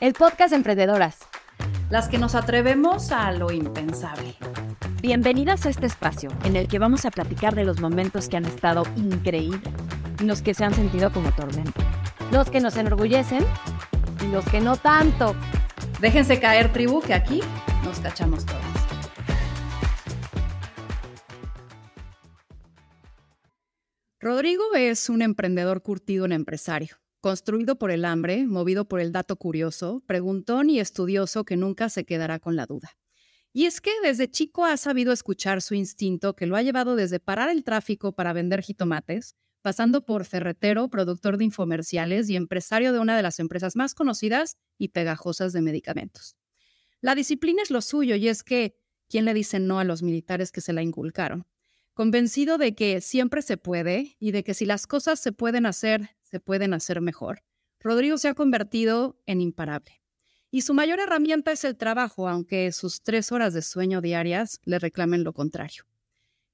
el podcast Emprendedoras. Las que nos atrevemos a lo impensable. Bienvenidas a este espacio en el que vamos a platicar de los momentos que han estado increíbles y los que se han sentido como tormento. Los que nos enorgullecen y los que no tanto. Déjense caer, tribu, que aquí nos cachamos todas. Rodrigo es un emprendedor curtido en empresario construido por el hambre, movido por el dato curioso, preguntón y estudioso que nunca se quedará con la duda. Y es que desde chico ha sabido escuchar su instinto que lo ha llevado desde parar el tráfico para vender jitomates, pasando por ferretero, productor de infomerciales y empresario de una de las empresas más conocidas y pegajosas de medicamentos. La disciplina es lo suyo y es que, ¿quién le dice no a los militares que se la inculcaron? Convencido de que siempre se puede y de que si las cosas se pueden hacer se pueden hacer mejor. Rodrigo se ha convertido en imparable. Y su mayor herramienta es el trabajo, aunque sus tres horas de sueño diarias le reclamen lo contrario.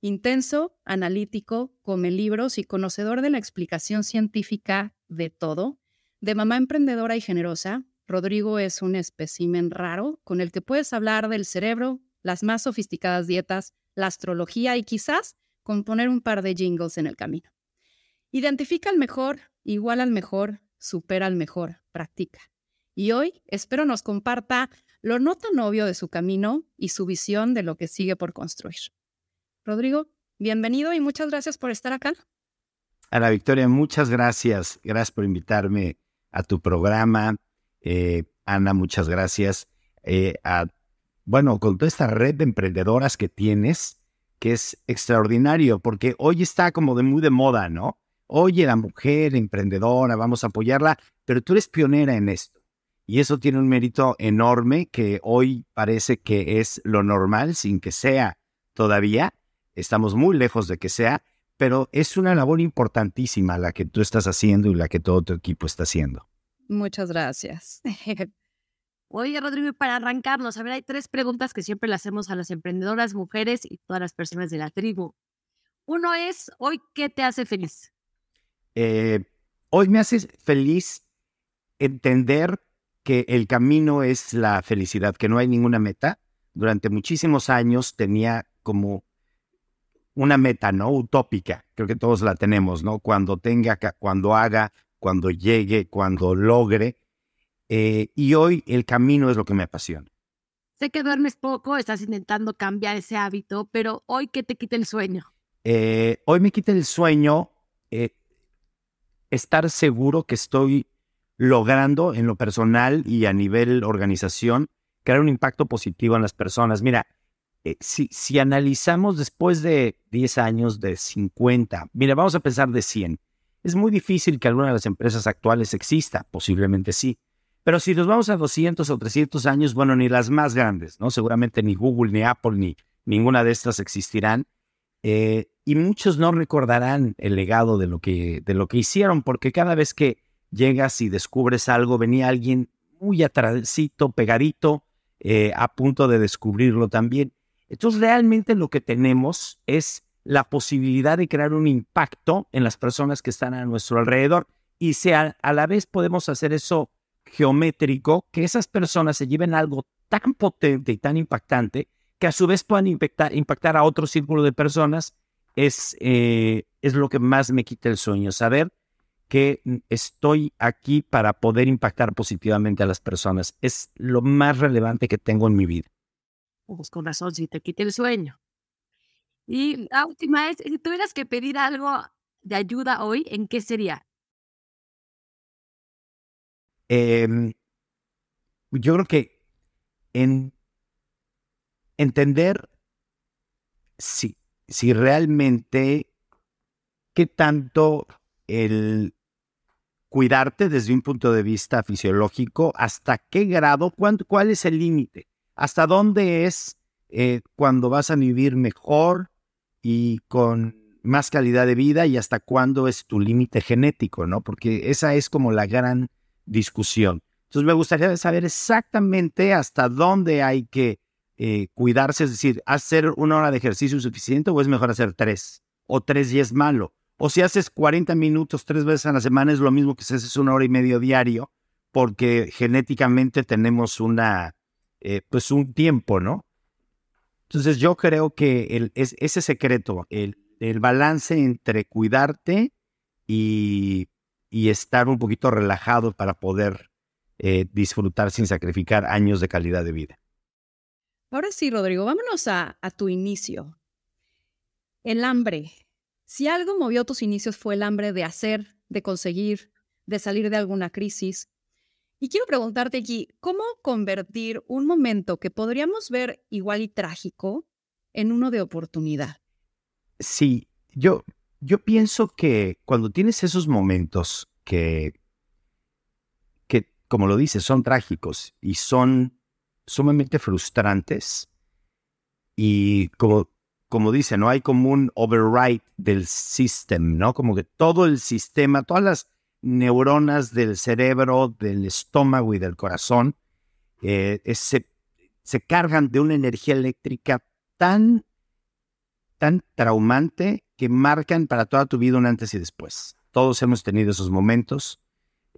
Intenso, analítico, come libros y conocedor de la explicación científica de todo, de mamá emprendedora y generosa, Rodrigo es un espécimen raro con el que puedes hablar del cerebro, las más sofisticadas dietas, la astrología y quizás componer un par de jingles en el camino. Identifica al mejor, igual al mejor, supera al mejor, practica. Y hoy espero nos comparta lo no tan obvio de su camino y su visión de lo que sigue por construir. Rodrigo, bienvenido y muchas gracias por estar acá. Ana Victoria, muchas gracias. Gracias por invitarme a tu programa. Eh, Ana, muchas gracias. Eh, bueno, con toda esta red de emprendedoras que tienes, que es extraordinario, porque hoy está como de muy de moda, ¿no? Oye, la mujer emprendedora, vamos a apoyarla, pero tú eres pionera en esto. Y eso tiene un mérito enorme que hoy parece que es lo normal, sin que sea todavía. Estamos muy lejos de que sea, pero es una labor importantísima la que tú estás haciendo y la que todo tu equipo está haciendo. Muchas gracias. Oye, Rodrigo, para arrancarnos, a ver, hay tres preguntas que siempre le hacemos a las emprendedoras, mujeres y todas las personas de la tribu. Uno es, ¿hoy qué te hace feliz? Eh, hoy me hace feliz entender que el camino es la felicidad, que no hay ninguna meta. Durante muchísimos años tenía como una meta, ¿no? Utópica. Creo que todos la tenemos, ¿no? Cuando tenga, cuando haga, cuando llegue, cuando logre. Eh, y hoy el camino es lo que me apasiona. Sé que duermes poco, estás intentando cambiar ese hábito, pero hoy, ¿qué te quita el sueño? Eh, hoy me quita el sueño estar seguro que estoy logrando en lo personal y a nivel organización crear un impacto positivo en las personas. Mira, eh, si, si, analizamos después de 10 años, de 50, mira, vamos a pensar de 100. Es muy difícil que alguna de las empresas actuales exista, posiblemente sí. Pero si nos vamos a 200 o 300 años, bueno, ni las más grandes, ¿no? Seguramente ni Google, ni Apple, ni ninguna de estas existirán. Eh, y muchos no recordarán el legado de lo, que, de lo que hicieron, porque cada vez que llegas y descubres algo, venía alguien muy atrásito, pegadito, eh, a punto de descubrirlo también. Entonces, realmente lo que tenemos es la posibilidad de crear un impacto en las personas que están a nuestro alrededor y sea, a la vez podemos hacer eso geométrico, que esas personas se lleven algo tan potente y tan impactante que a su vez puedan impactar, impactar a otro círculo de personas, es, eh, es lo que más me quita el sueño, saber que estoy aquí para poder impactar positivamente a las personas. Es lo más relevante que tengo en mi vida. Pues con razón, si te quita el sueño. Y la última es, si tuvieras que pedir algo de ayuda hoy, ¿en qué sería? Em, yo creo que en entender si, si realmente qué tanto el cuidarte desde un punto de vista fisiológico, hasta qué grado, cuál es el límite, hasta dónde es eh, cuando vas a vivir mejor y con más calidad de vida y hasta cuándo es tu límite genético, ¿no? Porque esa es como la gran discusión. Entonces me gustaría saber exactamente hasta dónde hay que eh, cuidarse, es decir, hacer una hora de ejercicio suficiente o es mejor hacer tres, o tres y es malo. O si haces 40 minutos tres veces a la semana es lo mismo que si haces una hora y medio diario, porque genéticamente tenemos una, eh, pues un tiempo, ¿no? Entonces yo creo que el, es, ese secreto, el, el, balance entre cuidarte y, y, estar un poquito relajado para poder eh, disfrutar sin sacrificar años de calidad de vida. Ahora sí, Rodrigo, vámonos a, a tu inicio. El hambre. Si algo movió tus inicios fue el hambre de hacer, de conseguir, de salir de alguna crisis. Y quiero preguntarte aquí, ¿cómo convertir un momento que podríamos ver igual y trágico en uno de oportunidad? Sí, yo, yo pienso que cuando tienes esos momentos que, que, como lo dices, son trágicos y son sumamente frustrantes, y como, como dice, no hay como un override del sistema, ¿no? Como que todo el sistema, todas las neuronas del cerebro, del estómago y del corazón eh, se, se, cargan de una energía eléctrica tan, tan traumante que marcan para toda tu vida un antes y después. Todos hemos tenido esos momentos.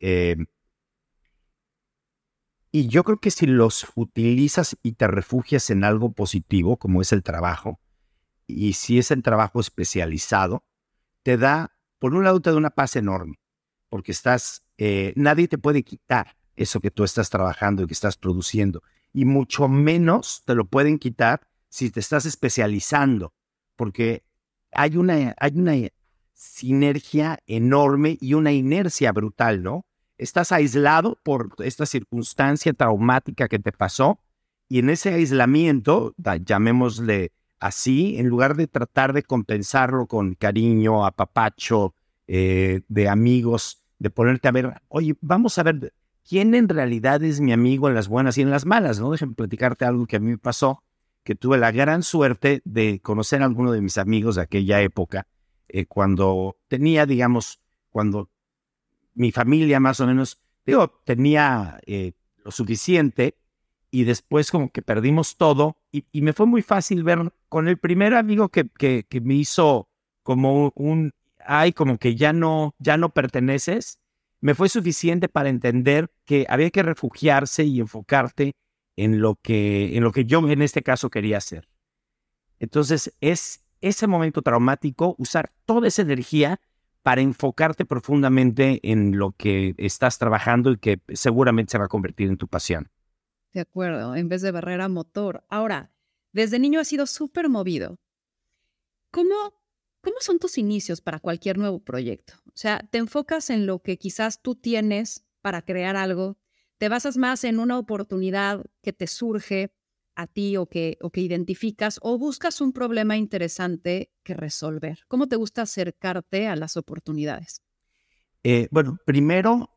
Eh, y yo creo que si los utilizas y te refugias en algo positivo, como es el trabajo, y si es el trabajo especializado, te da, por un lado, te da una paz enorme porque estás, eh, nadie te puede quitar eso que tú estás trabajando y que estás produciendo. Y mucho menos te lo pueden quitar si te estás especializando, porque hay una, hay una sinergia enorme y una inercia brutal, ¿no? Estás aislado por esta circunstancia traumática que te pasó y en ese aislamiento, llamémosle así, en lugar de tratar de compensarlo con cariño, apapacho, eh, de amigos, de ponerte a ver, oye, vamos a ver quién en realidad es mi amigo en las buenas y en las malas, ¿no? Déjame platicarte algo que a mí me pasó, que tuve la gran suerte de conocer a alguno de mis amigos de aquella época, eh, cuando tenía, digamos, cuando mi familia más o menos, digo, tenía eh, lo suficiente y después como que perdimos todo y, me fue muy fácil ver con el primer amigo que, que, que me hizo como un, ay, como que ya no, ya no perteneces, me fue suficiente para entender que había que refugiarse y enfocarte en lo que, en lo que yo en este caso quería hacer. Entonces es ese momento traumático, usar toda esa energía para enfocarte profundamente en lo que estás trabajando y que seguramente se va a convertir en tu pasión. De acuerdo, en vez de barrera motor. Ahora, desde niño has sido súper movido. ¿Cómo ¿Cómo son tus inicios para cualquier nuevo proyecto? O sea, ¿te enfocas en lo que quizás tú tienes para crear algo? ¿Te basas más en una oportunidad que te surge a ti o que, o que identificas o buscas un problema interesante que resolver? ¿Cómo te gusta acercarte a las oportunidades? Eh, bueno, primero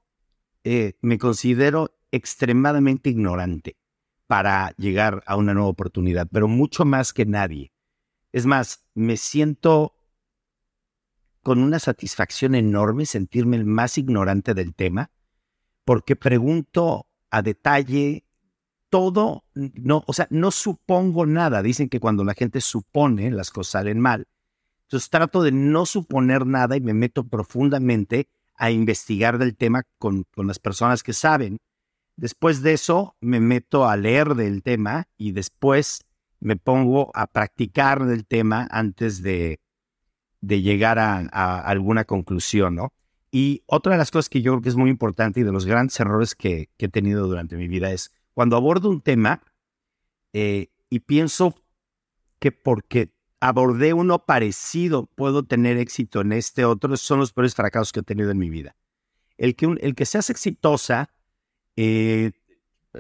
eh, me considero extremadamente ignorante para llegar a una nueva oportunidad, pero mucho más que nadie. Es más, me siento con una satisfacción enorme sentirme el más ignorante del tema, porque pregunto a detalle todo, no, o sea, no supongo nada. Dicen que cuando la gente supone, las cosas salen mal. Entonces trato de no suponer nada y me meto profundamente a investigar del tema con, con las personas que saben. Después de eso me meto a leer del tema y después me pongo a practicar del tema antes de, de llegar a, alguna conclusión, ¿no? Y otra de las cosas que yo creo que es muy importante y de los grandes errores que, he tenido durante mi vida es cuando abordo un tema eh, y pienso que porque abordé uno parecido puedo tener éxito en este otro, son los peores fracasos que he tenido en mi vida. El que, el que seas exitosa, eh,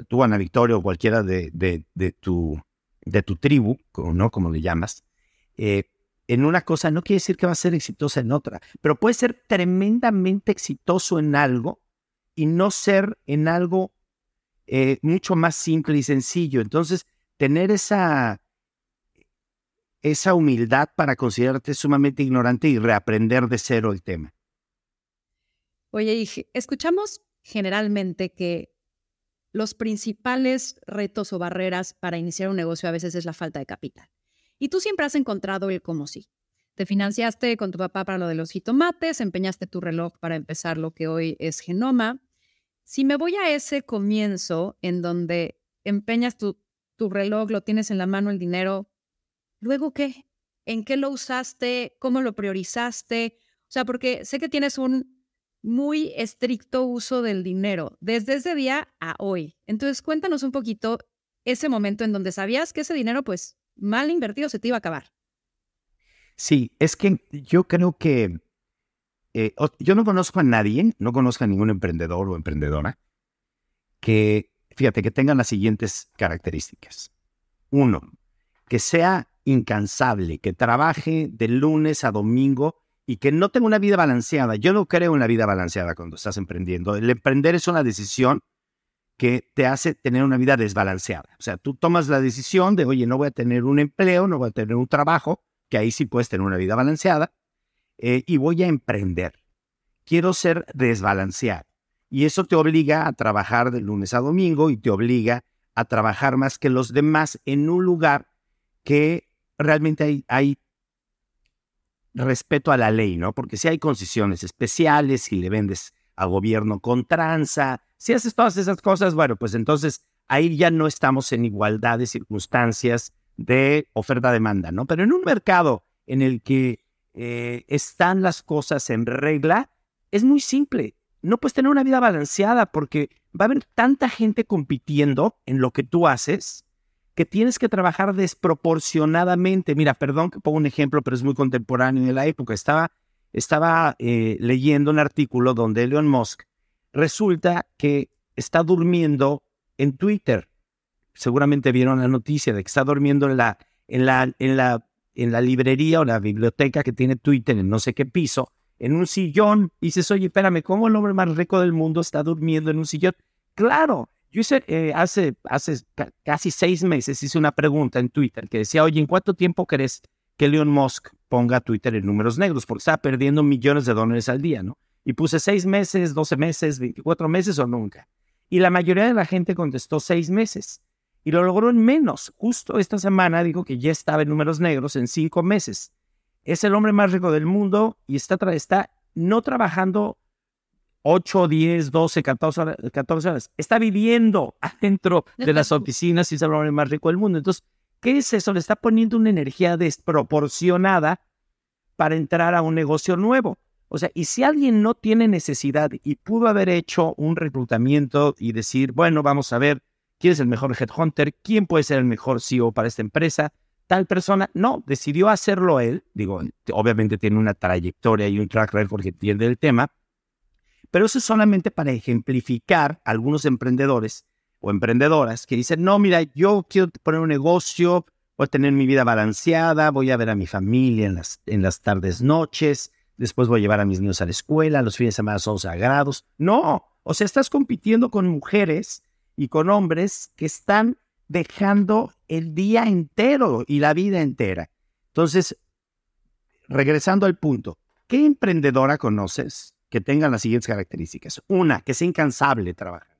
tú, Ana Victoria, o cualquiera de, de, tu, de tu tribu, ¿no? Como le llamas, eh, en una cosa no quiere decir que va a ser exitosa en otra, pero puede ser tremendamente exitoso en algo y no ser en algo eh, mucho más simple y sencillo. Entonces, tener esa, esa humildad para considerarte sumamente ignorante y reaprender de cero el tema. Oye, escuchamos generalmente que los principales retos o barreras para iniciar un negocio a veces es la falta de capital. Y tú siempre has encontrado el como sí. Te financiaste con tu papá para lo de los jitomates, empeñaste tu reloj para empezar lo que hoy es Genoma. Si me voy a ese comienzo en donde empeñas tu, tu reloj, lo tienes en la mano el dinero, ¿luego qué? ¿En qué lo usaste? ¿Cómo lo priorizaste? O sea, porque sé que tienes un muy estricto uso del dinero desde ese día a hoy. Entonces, cuéntanos un poquito ese momento en donde sabías que ese dinero, pues, mal invertido se te iba a acabar. Sí, es que yo creo que eh, yo no conozco a nadie, no conozco a ningún emprendedor o emprendedora que, fíjate, que tengan las siguientes características. Uno, que sea incansable, que trabaje de lunes a domingo y que no tenga una vida balanceada. Yo no creo en la vida balanceada cuando estás emprendiendo. El emprender es una decisión que te hace tener una vida desbalanceada. O sea, tú tomas la decisión de, oye, no voy a tener un empleo, no voy a tener un trabajo, que ahí sí puedes tener una vida balanceada, eh, y voy a emprender. Quiero ser desbalanceado. Y eso te obliga a trabajar de lunes a domingo y te obliga a trabajar más que los demás en un lugar que realmente hay, respeto a la ley, ¿no? Porque si hay concesiones especiales, si le vendes al gobierno con tranza, si haces todas esas cosas, bueno, pues entonces ahí ya no estamos en igualdad de circunstancias de oferta-demanda, ¿no? Pero en un mercado en el que eh, están las cosas en regla, es muy simple. No puedes tener una vida balanceada porque va a haber tanta gente compitiendo en lo que tú haces que tienes que trabajar desproporcionadamente. Mira, perdón que pongo un ejemplo, pero es muy contemporáneo de la época. Estaba, estaba eh, leyendo un artículo donde Elon Musk resulta que está durmiendo en Twitter. Seguramente vieron la noticia de que está durmiendo en la, en la, en la en la librería o la biblioteca que tiene Twitter en no sé qué piso, en un sillón, y dices, oye, espérame, ¿cómo el hombre más rico del mundo está durmiendo en un sillón? Claro, yo hice, eh, hace, hace casi seis meses hice una pregunta en Twitter que decía, oye, ¿en cuánto tiempo crees que Elon Musk ponga Twitter en números negros? Porque está perdiendo millones de dólares al día, ¿no? Y puse seis meses, doce meses, veinticuatro meses o nunca. Y la mayoría de la gente contestó seis meses y lo logró en menos. Justo esta semana dijo que ya estaba en números negros en cinco meses. Es el hombre más rico del mundo y está, está no trabajando 8, 10, 12, 14 horas, 14 horas. Está viviendo adentro de las oficinas y es el hombre más rico del mundo. Entonces, ¿qué es eso? Le está poniendo una energía desproporcionada para entrar a un negocio nuevo. O sea, y si alguien no tiene necesidad y pudo haber hecho un reclutamiento y decir, bueno, vamos a ver, quién es el mejor headhunter, quién puede ser el mejor CEO para esta empresa, tal persona. No, decidió hacerlo él. Digo, obviamente tiene una trayectoria y un track record que entiende el tema, pero eso es solamente para ejemplificar a algunos emprendedores o emprendedoras que dicen, no, mira, yo quiero poner un negocio, voy a tener mi vida balanceada, voy a ver a mi familia en las, en las tardes, noches, después voy a llevar a mis niños a la escuela, los fines de semana son sagrados. No, o sea, estás compitiendo con mujeres y con hombres que están dejando el día entero y la vida entera. Entonces, regresando al punto, ¿qué emprendedora conoces que tenga las siguientes características? Una, que sea incansable trabajando.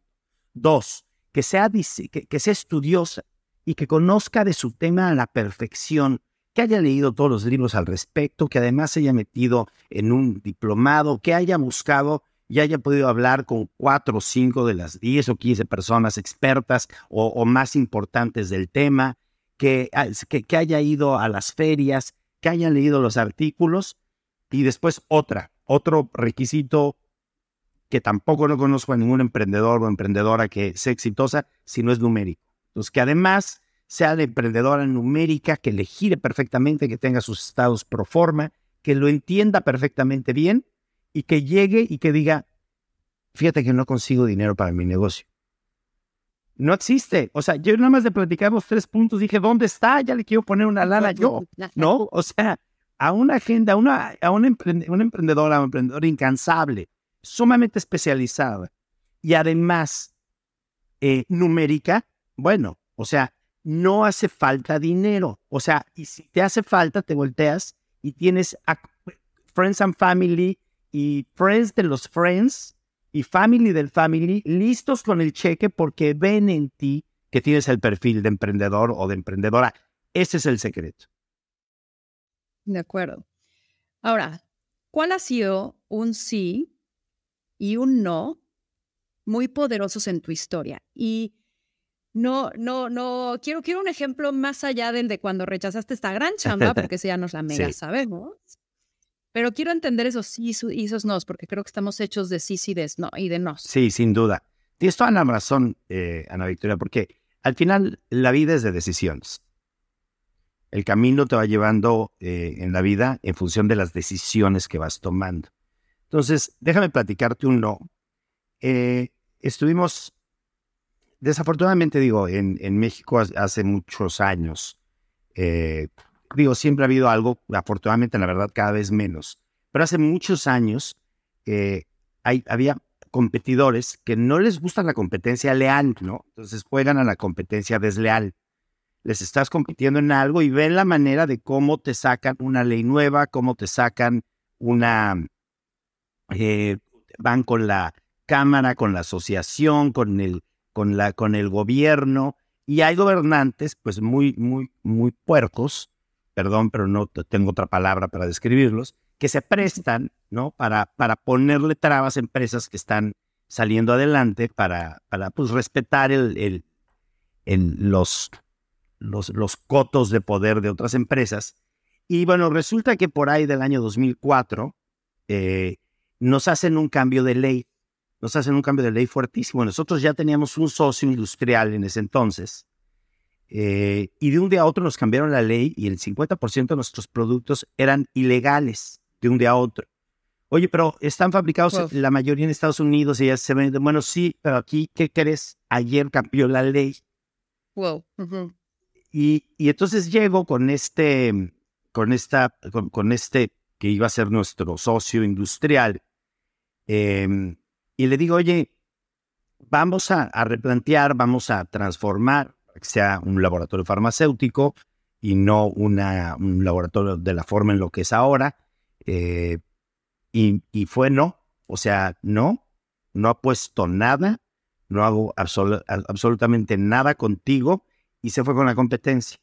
Dos, que sea, que, que sea estudiosa y que conozca de su tema a la perfección, que haya leído todos los libros al respecto, que además se haya metido en un diplomado, que haya buscado ya haya podido hablar con cuatro o cinco de las diez o quince personas expertas o, más importantes del tema, ah, que, que, haya ido a las ferias, que haya leído los artículos y después otra, otro requisito que tampoco no conozco a ningún emprendedor o emprendedora que sea exitosa si no es numérico. Entonces, que además sea de emprendedora numérica, que le gire perfectamente, que tenga sus estados pro forma, que lo entienda perfectamente bien y que llegue y que diga, fíjate que no consigo dinero para mi negocio. No existe. O sea, yo nada más de platicamos tres puntos dije, ¿dónde está? Ya le quiero poner una lana yo. ¿No? O sea, a una agenda, a una, a una, emprendedora, un emprendedor incansable, sumamente especializada y además eh, numérica, bueno, o sea, no hace falta dinero. O sea, y si te hace falta, te volteas y tienes Friends and Family y friends de los friends y family del family listos con el cheque porque ven en ti que tienes el perfil de emprendedor o de emprendedora. Ese es el secreto. De acuerdo. Ahora, ¿cuál ha sido un sí y un no muy poderosos en tu historia. Y no, no, no, quiero, quiero un ejemplo más allá del de cuando rechazaste esta gran chamba, porque esa ya nos la mega sabemos. Pero quiero entender esos sí y esos no, porque creo que estamos hechos de sí, sí de no, y de no. Sí, sin duda. Tienes toda la razón, eh, Ana Victoria, porque al final la vida es de decisiones. El camino te va llevando eh, en la vida en función de las decisiones que vas tomando. Entonces, déjame platicarte un no. Eh, estuvimos, desafortunadamente digo, en, en México hace muchos años, digo, siempre ha habido algo, afortunadamente, la verdad, cada vez menos. Pero hace muchos años eh, hay, había competidores que no les gusta la competencia leal, ¿no? Entonces juegan a la competencia desleal. Les estás compitiendo en algo y ven la manera de cómo te sacan una ley nueva, cómo te sacan una... Eh, van con la Cámara, con la asociación, con el, con la, con el gobierno, y hay gobernantes, pues muy, muy, muy puercos, perdón, pero no tengo otra palabra para describirlos, que se prestan, ¿no? Para, para ponerle trabas a empresas que están saliendo adelante para, para pues, respetar el, el, los, los, los cotos de poder de otras empresas. Y bueno, resulta que por ahí del año 2004 eh, nos hacen un cambio de ley, nos hacen un cambio de ley fuertísimo. Nosotros ya teníamos un socio industrial en ese entonces eh, y de un día a otro nos cambiaron la ley y el 50% de nuestros productos eran ilegales de un día a otro. Oye, pero están fabricados la mayoría en Estados Unidos y ya se venden. Bueno, sí, pero aquí, ¿qué crees? Ayer cambió la ley. Wow. y, y, entonces llego con este, con esta, con, este que iba a ser nuestro socio industrial, em, y le digo, oye, vamos a replantear, vamos a transformar que sea un laboratorio farmacéutico y no una, un laboratorio de la forma en lo que es ahora. Eh, y, fue no, o sea, no, no ha puesto nada, no hago absolutamente nada contigo y se fue con la competencia.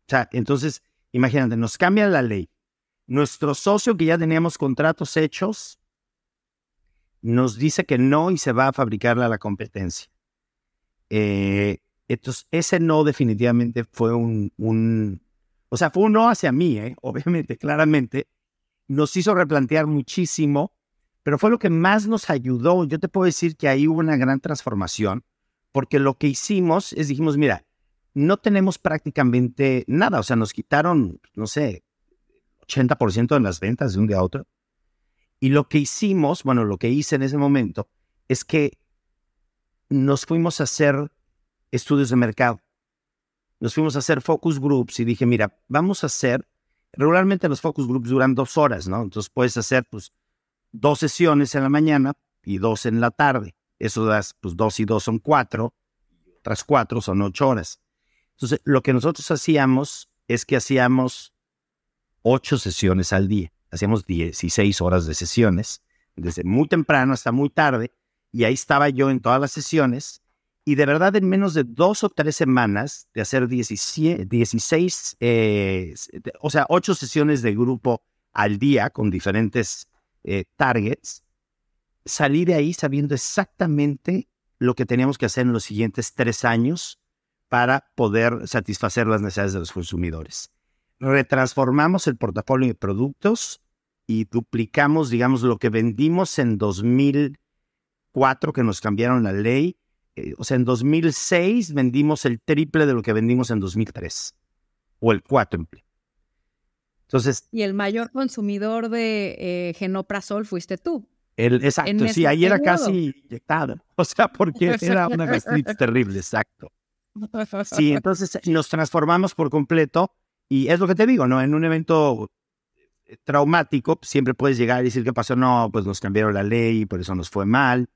O sea, entonces, imagínate, nos cambia la ley. Nuestro socio que ya teníamos contratos hechos nos dice que no y se va a fabricarle a la competencia. Eh, entonces, ese no definitivamente fue un, un, o sea, fue un no hacia mí, ¿eh? obviamente, claramente. Nos hizo replantear muchísimo, pero fue lo que más nos ayudó. Yo te puedo decir que ahí hubo una gran transformación, porque lo que hicimos es, dijimos, mira, no tenemos prácticamente nada, o sea, nos quitaron, no sé, 80% de las ventas de un día a otro. Y lo que hicimos, bueno, lo que hice en ese momento es que nos fuimos a hacer estudios de mercado. Nos fuimos a hacer focus groups y dije, mira, vamos a hacer, regularmente los focus groups duran dos horas, ¿no? Entonces puedes hacer pues dos sesiones en la mañana y dos en la tarde. Eso das, pues dos y dos son cuatro, otras cuatro son ocho horas. Entonces, lo que nosotros hacíamos es que hacíamos ocho sesiones al día. Hacíamos 16 horas de sesiones, desde muy temprano hasta muy tarde, y ahí estaba yo en todas las sesiones. Y de verdad, en menos de dos o tres semanas de hacer 16, eh, o sea, ocho sesiones de grupo al día con diferentes eh, targets, salí de ahí sabiendo exactamente lo que teníamos que hacer en los siguientes tres años para poder satisfacer las necesidades de los consumidores. Retransformamos el portafolio de productos y duplicamos, digamos, lo que vendimos en 2000 que nos cambiaron la ley. Eh, o sea, en 2006 vendimos el triple de lo que vendimos en 2003, o el cuádruple. Entonces. Y el mayor consumidor de eh, genoprazol fuiste tú. El, exacto, sí, ahí era casi inyectado. O sea, porque era una gastritis terrible, exacto. Sí, entonces nos transformamos por completo y es lo que te digo, ¿no? En un evento eh, traumático, siempre puedes llegar y decir qué pasó, no, pues nos cambiaron la ley y por eso nos fue mal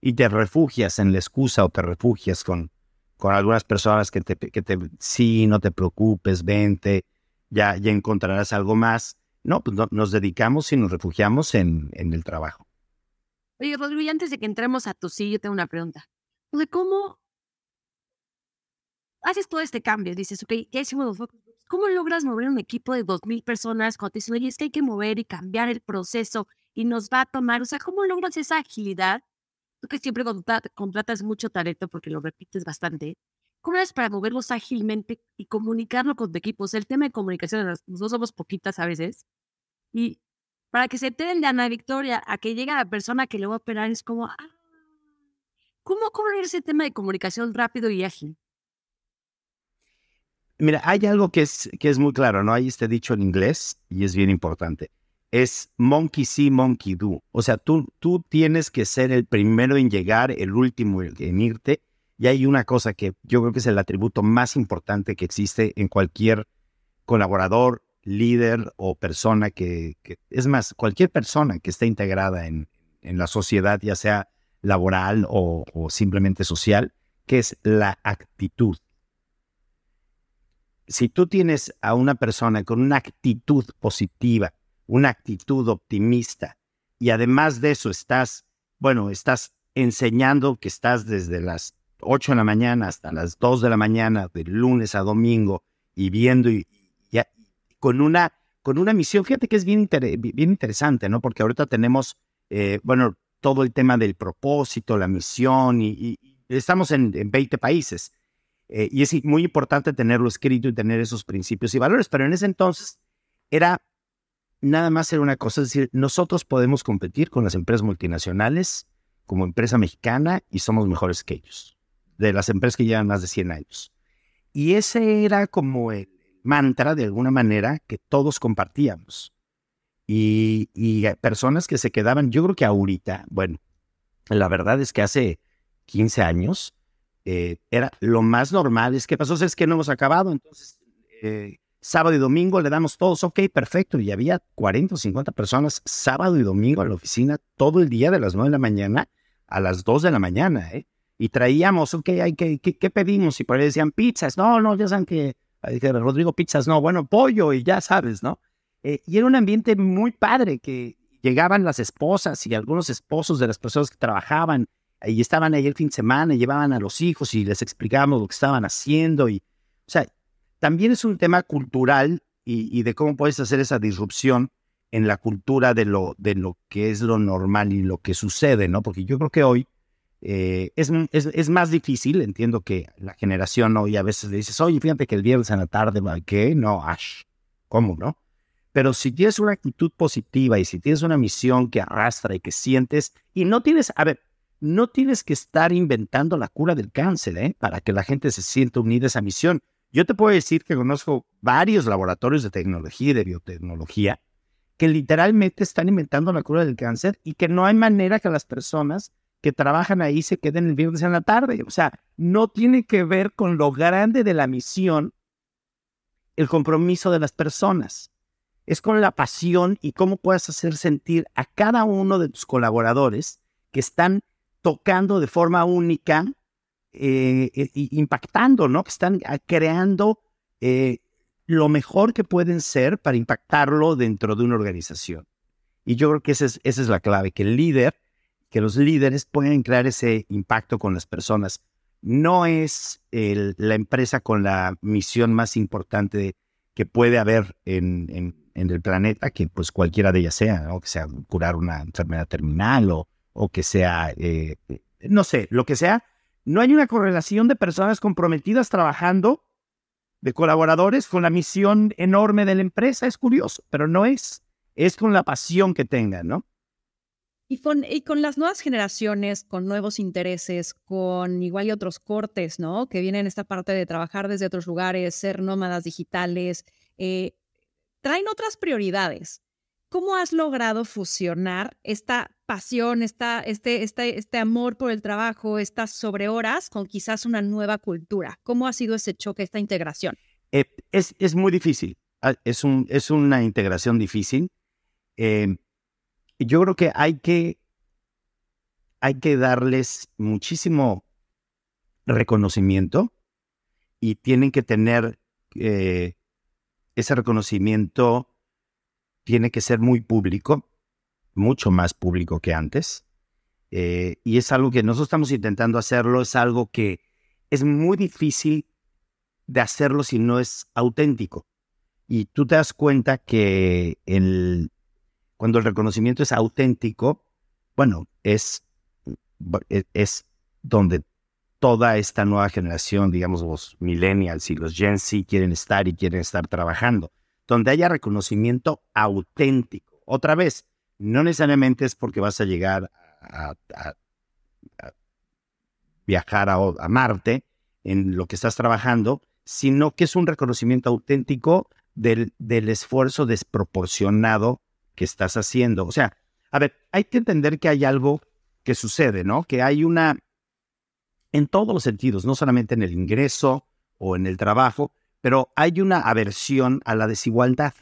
y te refugias en la excusa o te refugias con, con algunas personas que te, que te, sí, no te preocupes, vente, ya, ya encontrarás algo más. No, pues nos dedicamos y nos refugiamos en, en el trabajo. Oye, Rodrigo, y antes de que entremos a tu sí, yo tengo una pregunta. ¿De cómo haces todo este cambio? Dices, ok, ¿qué hicimos ¿Cómo logras mover un equipo de dos mil personas cuando te dicen, oye, es que hay que mover y cambiar el proceso y nos va a tomar? O sea, ¿cómo logras esa agilidad tú que siempre contratas mucho talento porque lo repites bastante, ¿cómo es para moverlos ágilmente y comunicarlo con tu equipo? El tema de comunicación, nosotros somos poquitas a veces, y para que se enteren de Ana Victoria a que llegue la persona que le va a operar, es como, ah, ¿cómo, cómo ese tema de comunicación rápido y ágil? Mira, hay algo que es, que es muy claro, ¿no? Hay este dicho en inglés y es bien importante. Es monkey see, monkey do. O sea, tú, tú tienes que ser el primero en llegar, el último en irte. Y hay una cosa que yo creo que es el atributo más importante que existe en cualquier colaborador, líder o persona que, es más, cualquier persona que esté integrada en, en la sociedad, ya sea laboral o simplemente social, que es la actitud si tú tienes a una persona con una actitud positiva, una actitud optimista, y además de eso estás, bueno, estás enseñando que estás desde las 8 de la mañana hasta las 2 de la mañana, de lunes a domingo, y viendo y, con una con una misión, fíjate que es bien, bien interesante, ¿no? Porque ahorita tenemos, eh, bueno, todo el tema del propósito, la misión, y, estamos en, en 20 países. Eh, y es muy importante tenerlo escrito y tener esos principios y valores, pero en ese entonces era nada más era una cosa, es decir, nosotros podemos competir con las empresas multinacionales como empresa mexicana y somos mejores que ellos, de las empresas que llevan más de 100 años. Y ese era como el mantra, de alguna manera, que todos compartíamos. Y, y personas que se quedaban, yo creo que ahorita, bueno, la verdad es que hace 15 años, eh, era lo más normal. Es que pasó, es que no hemos acabado, entonces eh, sábado y domingo le damos todos, ok, perfecto. Y había 40 o 50 personas sábado y domingo a la oficina todo el día de las 9 de la mañana a las 2 de la mañana, ¿eh? Y traíamos, ok, hay que, ¿qué, pedimos? Y por ahí decían pizzas. No, no, ya saben que, Rodrigo, pizzas, no, bueno, pollo y ya sabes, ¿no? Eh, y era un ambiente muy padre que llegaban las esposas y algunos esposos de las personas que trabajaban y estaban ahí el fin de semana, y llevaban a los hijos y les explicábamos lo que estaban haciendo. Y, o sea, también es un tema cultural y, de cómo puedes hacer esa disrupción en la cultura de lo, de lo que es lo normal y lo que sucede, ¿no? Porque yo creo que hoy eh, es, más difícil, entiendo que la generación hoy a veces le dices, oye, fíjate que el viernes en la tarde, ¿qué? No, ash, ¿cómo, no? Pero si tienes una actitud positiva y si tienes una misión que arrastra y que sientes, y no tienes, a ver, no tienes que estar inventando la cura del cáncer ¿eh? para que la gente se sienta unida a esa misión. Yo te puedo decir que conozco varios laboratorios de tecnología y de biotecnología que literalmente están inventando la cura del cáncer y que no hay manera que las personas que trabajan ahí se queden el viernes en la tarde. O sea, no tiene que ver con lo grande de la misión el compromiso de las personas. Es con la pasión y cómo puedes hacer sentir a cada uno de tus colaboradores que están tocando de forma única, eh, eh impactando, ¿no? Que están ah, creando eh, lo mejor que pueden ser para impactarlo dentro de una organización. Y yo creo que esa es, esa es la clave, que el líder, que los líderes pueden crear ese impacto con las personas. No es la empresa con la misión más importante que puede haber en, en, el planeta, que pues cualquiera de ellas sea, ¿no? que sea curar una enfermedad terminal o, o que sea, no sé, lo que sea, no hay una correlación de personas comprometidas trabajando, de colaboradores con la misión enorme de la empresa. Es curioso, pero no es. Es con la pasión que tengan, ¿no? Y con, las nuevas generaciones, con nuevos intereses, con igual y otros cortes, ¿no? Que vienen esta parte de trabajar desde otros lugares, ser nómadas digitales, eh, traen otras prioridades. ¿Cómo has logrado fusionar esta pasión, esta, este, este, este amor por el trabajo, estas sobrehoras con quizás una nueva cultura? ¿Cómo ha sido ese choque, esta integración? Eh, es, es, muy difícil. Ah, es, un, es una integración difícil. Eh, yo creo que hay que, hay que darles muchísimo reconocimiento y tienen que tener eh, ese reconocimiento tiene que ser muy público, mucho más público que antes. Eh, y es algo que nosotros estamos intentando hacerlo, es algo que es muy difícil de hacerlo si no es auténtico. Y tú te das cuenta que el, cuando el reconocimiento es auténtico, bueno, es e, es donde toda esta nueva generación, digamos los millennials y los Gen Z quieren estar y quieren estar trabajando, donde haya reconocimiento auténtico. Otra vez, no necesariamente es porque vas a llegar a, viajar a, Marte en lo que estás trabajando, sino que es un reconocimiento auténtico del, del esfuerzo desproporcionado que estás haciendo. O sea, a ver, hay que entender que hay algo que sucede, ¿no? Que hay una, en todos los sentidos, no solamente en el ingreso o en el trabajo, pero hay una aversión a la desigualdad.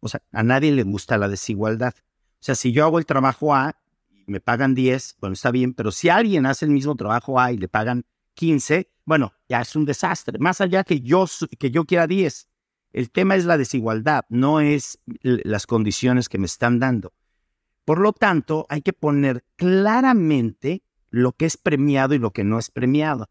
O sea, a nadie le gusta la desigualdad. Sea, si yo hago el trabajo A y me pagan 10, bueno, está bien, pero si alguien hace el mismo trabajo A y le pagan 15, bueno, ya es un desastre. Más allá que yo, que yo quiera 10. El tema es la desigualdad, no es las condiciones que me están dando. Por lo tanto, hay que poner claramente lo que es premiado y lo que no es premiado.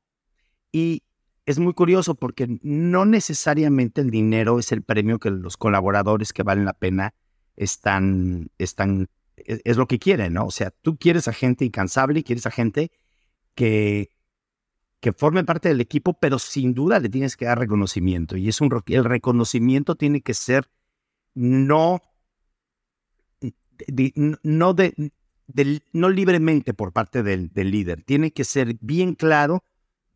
Y es muy curioso porque no necesariamente el dinero es el premio que los colaboradores que valen la pena están, están, es, es lo que quieren, ¿no? O sea, tú quieres a gente incansable y quieres a gente que, que forme parte del equipo, pero sin duda le tienes que dar reconocimiento. Y es un, el reconocimiento tiene que ser no, no, de, no libremente por parte del, del, líder. Tiene que ser bien claro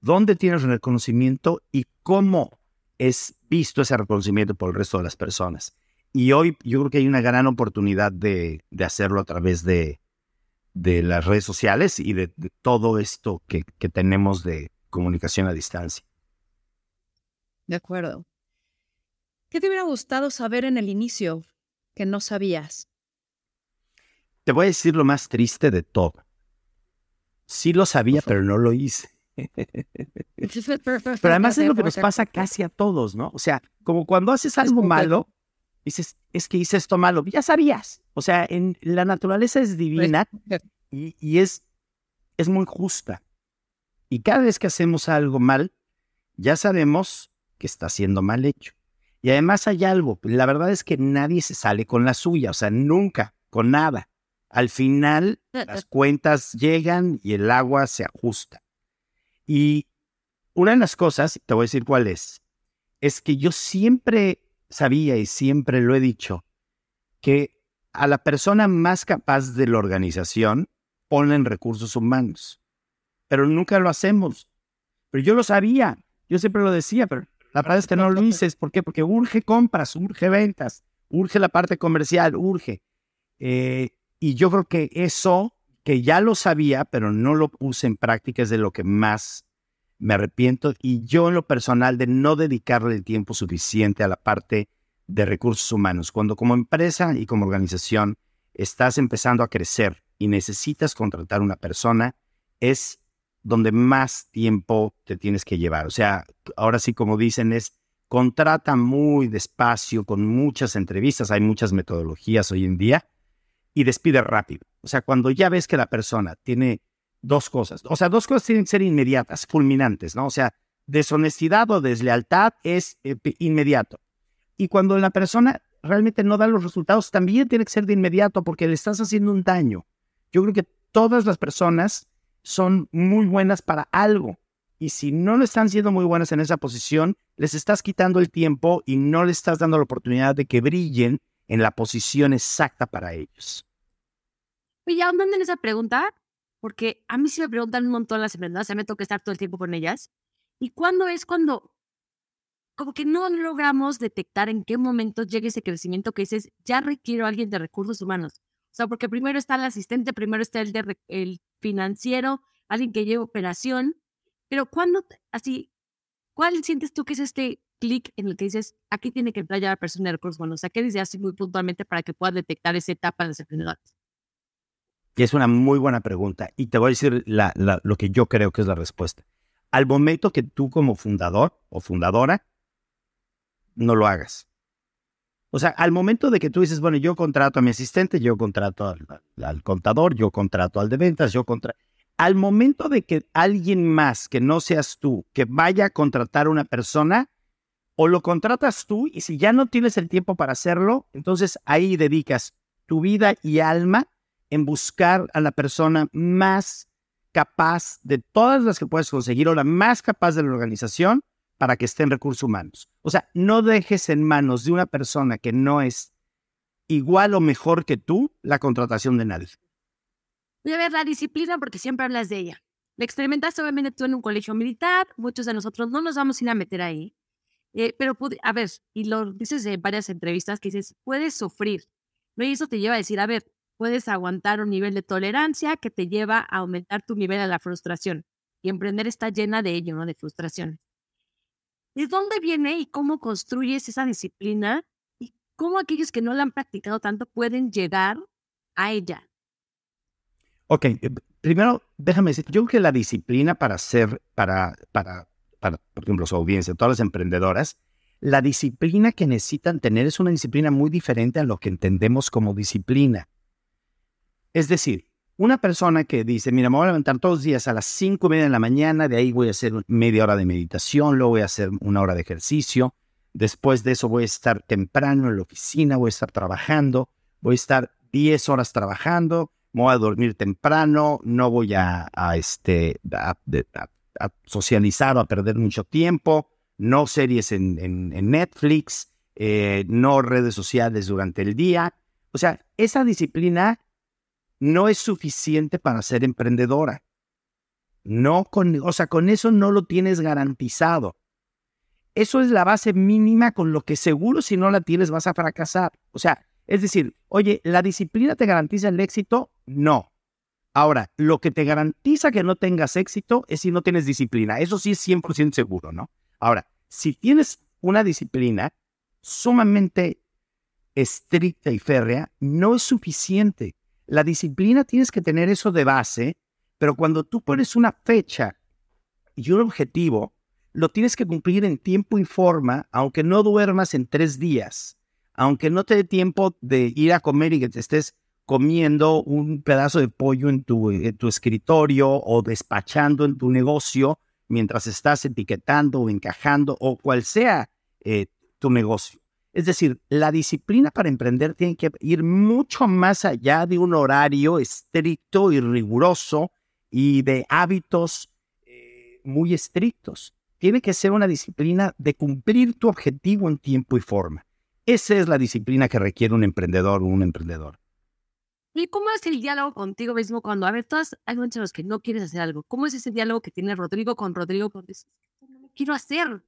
dónde tienes el reconocimiento y cómo es visto ese reconocimiento por el resto de las personas. Y hoy yo creo que hay una gran oportunidad de, de hacerlo a través de, de las redes sociales y de, todo esto que, que, tenemos de comunicación a distancia. De acuerdo. ¿Qué te hubiera gustado saber en el inicio que no sabías? Te voy a decir lo más triste de todo. Sí lo sabía, pero no lo hice. pero además es lo que nos pasa casi a todos, ¿no? O sea, como cuando haces algo malo, dices, es que hice esto malo, ya sabías. O sea, en la naturaleza es divina y, y, es, es muy justa. Y cada vez que hacemos algo mal, ya sabemos que está siendo mal hecho. Y además hay algo, la verdad es que nadie se sale con la suya, o sea, nunca, con nada. Al final, las cuentas llegan y el agua se ajusta. Y una de las cosas, te voy a decir cuál es, es que yo siempre sabía y siempre lo he dicho, que a la persona más capaz de la organización ponen recursos humanos, pero nunca lo hacemos. Pero yo lo sabía, yo siempre lo decía, pero la verdad es que no lo hice. ¿Por qué? Porque urge compras, urge ventas, urge la parte comercial, urge. Eh, y yo creo que eso, que ya lo sabía, pero no lo puse en práctica, es de lo que más me arrepiento y yo en lo personal de no dedicarle el tiempo suficiente a la parte de recursos humanos. Cuando como empresa y como organización estás empezando a crecer y necesitas contratar una persona, es donde más tiempo te tienes que llevar. O sea, ahora sí como dicen es contrata muy despacio, con muchas entrevistas, hay muchas metodologías hoy en día, y despide rápido. O sea, cuando ya ves que la persona tiene dos cosas. O sea, dos cosas tienen que ser inmediatas, fulminantes, ¿no? O sea, deshonestidad o deslealtad es eh, inmediato. Y cuando la persona realmente no da los resultados, también tiene que ser de inmediato porque le estás haciendo un daño. Yo creo que todas las personas son muy buenas para algo. Y si no le están siendo muy buenas en esa posición, les estás quitando el tiempo y no le estás dando la oportunidad de que brillen en la posición exacta para ellos. Oye, ahondando en esa pregunta, porque a mí sí me preguntan un montón las emprendedoras, o sea, me toca estar todo el tiempo con ellas. ¿Y cuándo es cuando como que no logramos detectar en qué momento llega ese crecimiento que dices, ya requiero alguien de recursos humanos? O sea, porque primero está el asistente, primero está el, de, el financiero, alguien que lleva operación, pero ¿cuándo, así, cuál sientes tú que es este clic en el que dices, aquí tiene que entrar ya la persona de recursos humanos? O sea, ¿qué dices así muy puntualmente para que puedas detectar esa etapa en los emprendedores? Es una muy buena pregunta. Y te voy a decir lo que yo creo que es la respuesta. Al momento que tú como fundador o fundadora, no lo hagas. O sea, al momento de que tú dices, bueno, yo contrato a mi asistente, yo contrato al, contador, yo contrato al de ventas, yo contrato... Al momento de que alguien más que no seas tú, que vaya a contratar a una persona, o lo contratas tú y si ya no tienes el tiempo para hacerlo, entonces ahí dedicas tu vida y alma en buscar a la persona más capaz de todas las que puedes conseguir o la más capaz de la organización para que esté en recursos humanos. O sea, no dejes en manos de una persona que no es igual o mejor que tú la contratación de nadie. Voy a ver la disciplina porque siempre hablas de ella. La experimentaste obviamente tú en un colegio militar, muchos de nosotros no nos vamos a ir a meter ahí. Eh, pero, a ver, y lo dices en varias entrevistas que dices, puedes sufrir. ¿no? Y eso te lleva a decir, a ver, puedes aguantar un nivel de tolerancia que te lleva a aumentar tu nivel a la frustración. Y emprender está llena de ello, ¿no? De frustración. ¿De dónde viene y cómo construyes esa disciplina? Y cómo aquellos que no la han practicado tanto pueden llegar a ella. Ok, eh, primero déjame decir, yo creo que la disciplina para ser, para, para para, por ejemplo, su audiencia, todas las emprendedoras, la disciplina que necesitan tener es una disciplina muy diferente a lo que entendemos como disciplina. Es decir, una persona que dice, mira, me voy a levantar todos los días a las cinco y media de la mañana, de ahí voy a hacer media hora de meditación, luego voy a hacer una hora de ejercicio, después de eso voy a estar temprano en la oficina, voy a estar trabajando, voy a estar diez horas trabajando, me voy a dormir temprano, no voy a, este, a socializar o a perder mucho tiempo, no series en, Netflix, eh, no redes sociales durante el día. O sea, esa disciplina no es suficiente para ser emprendedora. No con, o sea, con eso no lo tienes garantizado. Eso es la base mínima con lo que seguro si no la tienes vas a fracasar. O sea, es decir, oye, ¿la disciplina te garantiza el éxito? No. Ahora, lo que te garantiza que no tengas éxito es si no tienes disciplina. Eso sí es 100% seguro, ¿no? Ahora, si tienes una disciplina sumamente estricta y férrea, no es suficiente. La disciplina tienes que tener eso de base, pero cuando tú pones una fecha y un objetivo, lo tienes que cumplir en tiempo y forma, aunque no duermas en tres días, aunque no te dé tiempo de ir a comer y que te estés comiendo un pedazo de pollo en tu, escritorio o despachando en tu negocio mientras estás etiquetando o encajando o cual sea eh, tu negocio. Es decir, la disciplina para emprender tiene que ir mucho más allá de un horario estricto y riguroso y de hábitos eh, muy estrictos. Tiene que ser una disciplina de cumplir tu objetivo en tiempo y forma. Esa es la disciplina que requiere un emprendedor o un emprendedor. ¿Y cómo es el diálogo contigo mismo cuando, a ver, todas hay momentos en los que no quieres hacer algo? ¿Cómo es ese diálogo que tiene Rodrigo con Rodrigo cuando dices, no quiero hacer?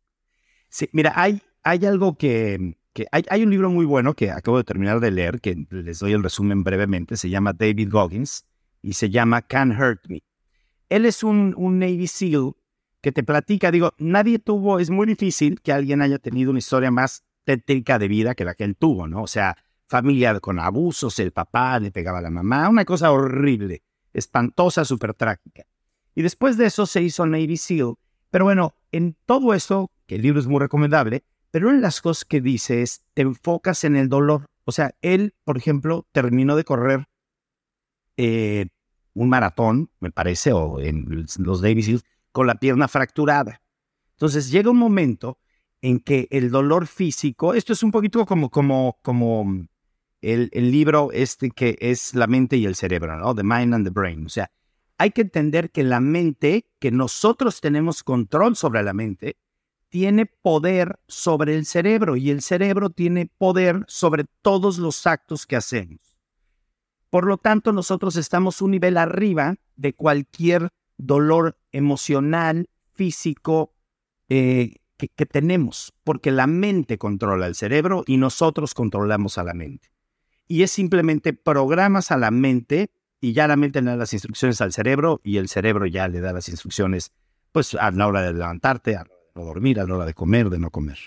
Sí, mira, hay, hay algo que, que hay, hay, un libro muy bueno que acabo de terminar de leer, que les doy el resumen brevemente, se llama David Goggins y se llama Can't Hurt Me. Él es un, un Navy SEAL que te platica, digo, nadie tuvo, es muy difícil que alguien haya tenido una historia más tétrica de vida que la que él tuvo, ¿no? O sea, familia con abusos, el papá le pegaba a la mamá, una cosa horrible, espantosa, súper trágica. Y después de eso se hizo Navy SEAL. Pero bueno, en todo eso, que el libro es muy recomendable, pero una de las cosas que dice es, te enfocas en el dolor. O sea, él, por ejemplo, terminó de correr eh, un maratón, me parece, o en los Navy SEALs, con la pierna fracturada. Entonces llega un momento en que el dolor físico, esto es un poquito como, como, como el, libro este que es la mente y el cerebro, ¿no? The Mind and the Brain. O sea, hay que entender que la mente, que nosotros tenemos control sobre la mente, tiene poder sobre el cerebro y el cerebro tiene poder sobre todos los actos que hacemos. Por lo tanto, nosotros estamos un nivel arriba de cualquier dolor emocional, físico eh, que, que tenemos, porque la mente controla el cerebro y nosotros controlamos a la mente y es simplemente programas a la mente y ya la mente le da las instrucciones al cerebro y el cerebro ya le da las instrucciones pues a la hora de levantarte, a de dormir, a la hora de comer, de no comer.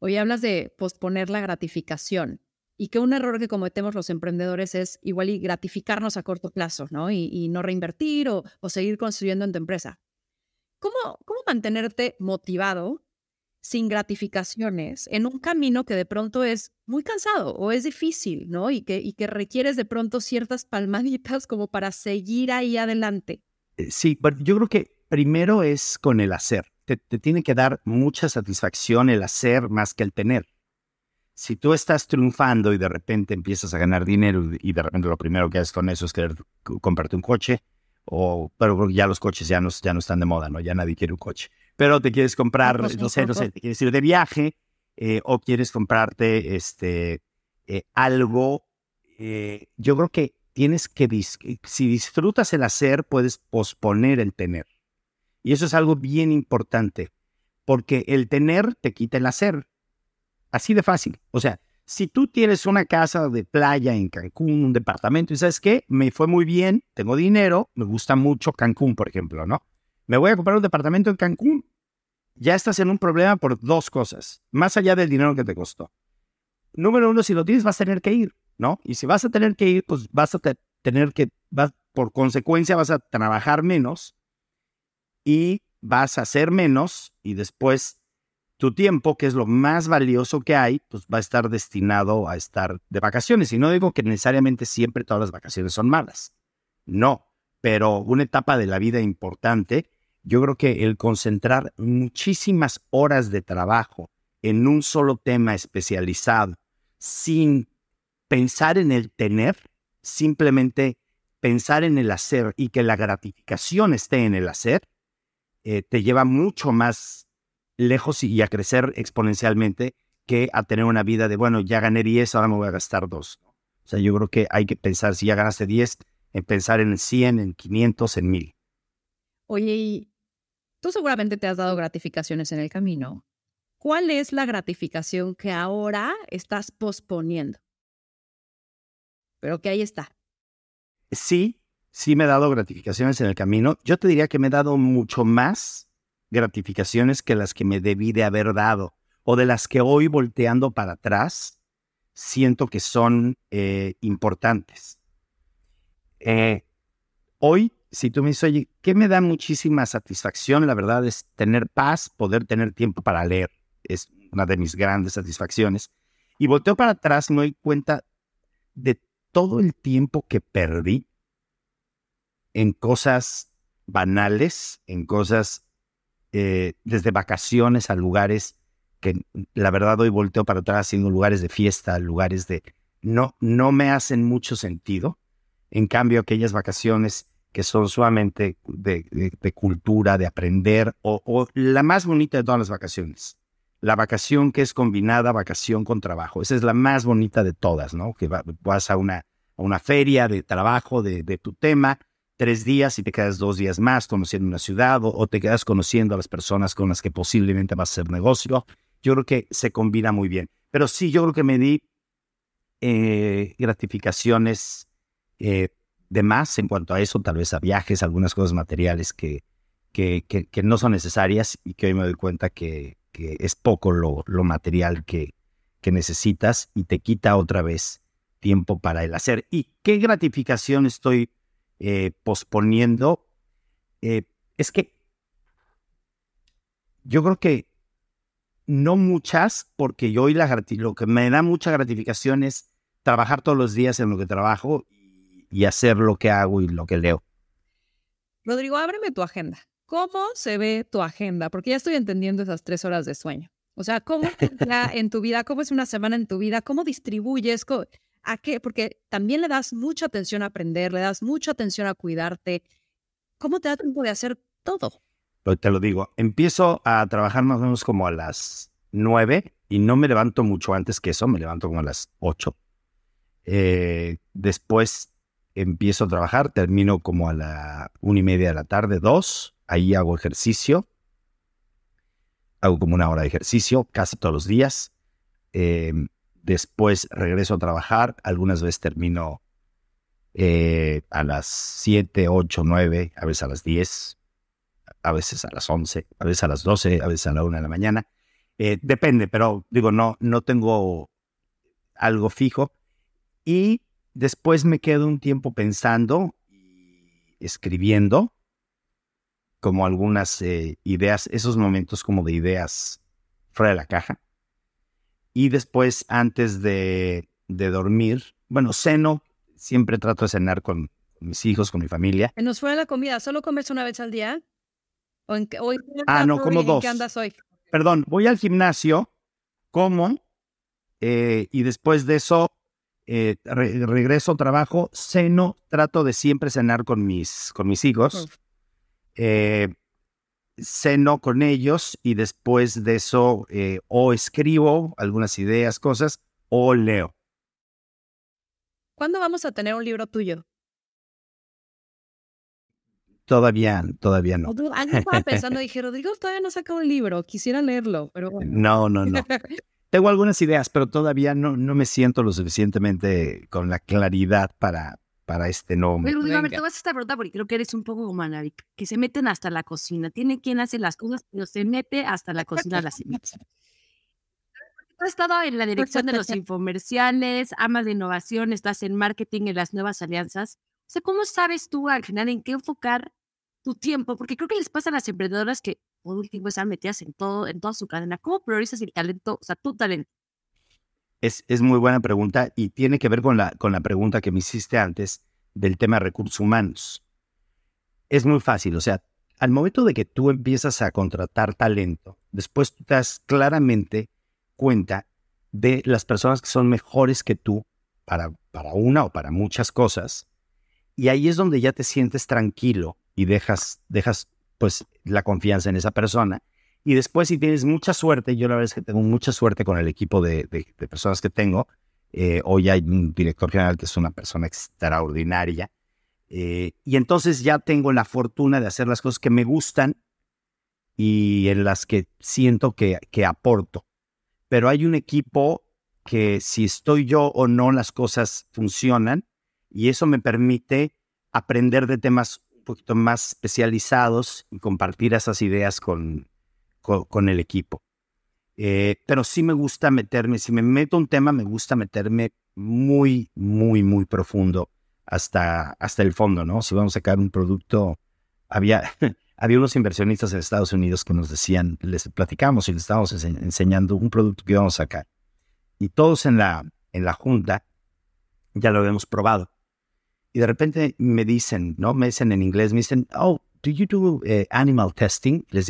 Hoy hablas de posponer la gratificación y que un error que cometemos los emprendedores es igual y gratificarnos a corto plazo, ¿no? Y, no reinvertir o, o, seguir construyendo en tu empresa. ¿Cómo, ¿Cómo mantenerte motivado sin gratificaciones en un camino que de pronto es muy cansado o es difícil, ¿no? Y que, y que requieres de pronto ciertas palmaditas como para seguir ahí adelante. Eh, sí, yo creo que primero es con el hacer. Te, tiene que dar mucha satisfacción el hacer más que el tener. Si tú estás triunfando y de repente empiezas a ganar dinero y de repente lo primero que haces con eso es querer comprarte un coche, o, pero ya los coches ya no, ya no están de moda, ¿no? Ya nadie quiere un coche. Pero te quieres comprar, no sé, no sé, te quieres ir de viaje eh, o quieres comprarte este, eh, algo. Eh, yo creo que tienes que, si disfrutas el hacer, puedes posponer el tener. Y eso es algo bien importante, porque el tener te quita el hacer. Así de fácil. O sea, si tú tienes una casa de playa en Cancún, un departamento, y sabes qué, me fue muy bien, tengo dinero, me gusta mucho Cancún, por ejemplo, ¿no? Me voy a comprar un departamento en Cancún. Ya estás en un problema por dos cosas, más allá del dinero que te costó. Número uno, si lo tienes, vas a tener que ir, ¿no? Y si vas a tener que ir, pues vas a tener que, vas, por consecuencia, vas a trabajar menos y vas a hacer menos y después tu tiempo, que es lo más valioso que hay, pues va a estar destinado a estar de vacaciones. Y no digo que necesariamente siempre todas las vacaciones son malas. No, pero una etapa de la vida importante, yo creo que el concentrar muchísimas horas de trabajo en un solo tema especializado, sin pensar en el tener, simplemente pensar en el hacer y que la gratificación esté en el hacer, eh, te lleva mucho más lejos y a crecer exponencialmente que a tener una vida de, bueno, ya gané 10, ahora me voy a gastar 2. O sea, yo creo que hay que pensar, si ya ganaste 10, en pensar en 100, en 500, en 1000. Oye, y tú seguramente te has dado gratificaciones en el camino. ¿Cuál es la gratificación que ahora estás posponiendo? Pero que ahí está. Sí, sí me he dado gratificaciones en el camino. Yo te diría que me he dado mucho más gratificaciones que las que me debí de haber dado o de las que hoy volteando para atrás siento que son eh, importantes. Eh, hoy, si tú me dices, oye, ¿qué me da muchísima satisfacción? La verdad es tener paz, poder tener tiempo para leer. Es una de mis grandes satisfacciones. Y volteo para atrás y me doy cuenta de todo el tiempo que perdí en cosas banales, en cosas eh, desde vacaciones a lugares que la verdad hoy volteo para atrás haciendo lugares de fiesta, lugares de... No, no me hacen mucho sentido. En cambio, aquellas vacaciones que son sumamente de, cultura, de aprender, o, la más bonita de todas las vacaciones, la vacación que es combinada vacación con trabajo. Esa es la más bonita de todas, ¿no? Que vas a una, a una feria de trabajo de, de tu tema, tres días y te quedas dos días más conociendo una ciudad o, te quedas conociendo a las personas con las que posiblemente vas a hacer negocio. Yo creo que se combina muy bien. Pero sí, yo creo que me di eh, gratificaciones eh, de más en cuanto a eso, tal vez a viajes, algunas cosas materiales que, que, no son necesarias y que hoy me doy cuenta que, que es poco lo, lo material que, que necesitas y te quita otra vez tiempo para el hacer. ¿Y qué gratificación estoy eh, posponiendo, eh, es que yo creo que no muchas, porque yo hoy la, lo que me da mucha gratificación es trabajar todos los días en lo que trabajo y, hacer lo que hago y lo que leo. Rodrigo, ábreme tu agenda. ¿Cómo se ve tu agenda? Porque ya estoy entendiendo esas tres horas de sueño. O sea, ¿cómo en tu vida? ¿Cómo es una semana en tu vida? ¿Cómo distribuyes? ¿A qué? Porque también le das mucha atención a aprender, le das mucha atención a cuidarte. ¿Cómo te da tiempo de hacer todo? Pues te lo digo, empiezo a trabajar más o menos como a las nueve y no me levanto mucho antes que eso, me levanto como a las ocho. Eh, después empiezo a trabajar, termino como a la una y media de la tarde, dos, ahí hago ejercicio, hago como una hora de ejercicio casi todos los días. Eh, Después regreso a trabajar. Algunas veces termino eh, a las 7, 8, 9, a veces a las 10, a veces a las 11, a veces a las 12, a veces a la 1 de la mañana. Eh, depende, pero digo, no, no tengo algo fijo. Y después me quedo un tiempo pensando y escribiendo como algunas eh, ideas, esos momentos como de ideas fuera de la caja. Y después, antes de, dormir, bueno, ceno, siempre trato de cenar con mis hijos, con mi familia. ¿Nos fue la comida? ¿Solo comes una vez al día? ¿O en, ah, no, como dos. qué andas hoy? Perdón, voy al gimnasio, como, eh, y después de eso eh, regreso a trabajo, ceno, trato de siempre cenar con mis, con mis hijos. Eh, ceno con ellos y después de eso eh, o escribo algunas ideas, cosas, o leo. ¿Cuándo vamos a tener un libro tuyo? Todavía, todavía no. Alguien estaba pensando, dije, Rodrigo todavía no saca un libro, quisiera leerlo, pero No, no, no. Tengo algunas ideas, pero todavía no, no me siento lo suficientemente con la claridad para, para este nombre. Pero Rodrigo, a ver, te vas a esta pregunta porque creo que eres un poco como que se meten hasta la cocina. Tiene quien hace las cosas, pero se mete hasta la cocina las semillas. Has estado en la dirección de los infomerciales, amas de innovación, estás en marketing, en las nuevas alianzas. O sea, ¿cómo sabes tú al final en qué enfocar tu tiempo? Porque creo que les pasa a las emprendedoras que por último están metidas en todo, en toda su cadena. ¿Cómo priorizas el talento, o sea, tu talento? Es, es muy buena pregunta y tiene que ver con la, con la pregunta que me hiciste antes del tema de recursos humanos. Es muy fácil, o sea, al momento de que tú empiezas a contratar talento, después te das claramente cuenta de las personas que son mejores que tú para, para una o para muchas cosas y ahí es donde ya te sientes tranquilo y dejas, dejas pues la confianza en esa persona. Y después si tienes mucha suerte, yo la verdad es que tengo mucha suerte con el equipo de, personas que tengo. Eh, hoy hay un director general que es una persona extraordinaria. Eh, y entonces ya tengo la fortuna de hacer las cosas que me gustan y en las que siento que aporto. Pero hay un equipo que si estoy yo o no, las cosas funcionan y eso me permite aprender de temas un poquito más especializados y compartir esas ideas con, con, el equipo. Eh, pero sí me gusta meterme, si me meto un tema, me gusta meterme muy, muy, muy profundo hasta, hasta el fondo, ¿no? Si vamos a sacar un producto, había, había unos inversionistas en Estados Unidos que nos decían, les platicamos y les estábamos enseñando un producto que íbamos a sacar. Y todos en la, en la junta ya lo habíamos probado. Y de repente me dicen, ¿no? Me dicen en inglés, me dicen, oh, do you do eh, animal testing? Les,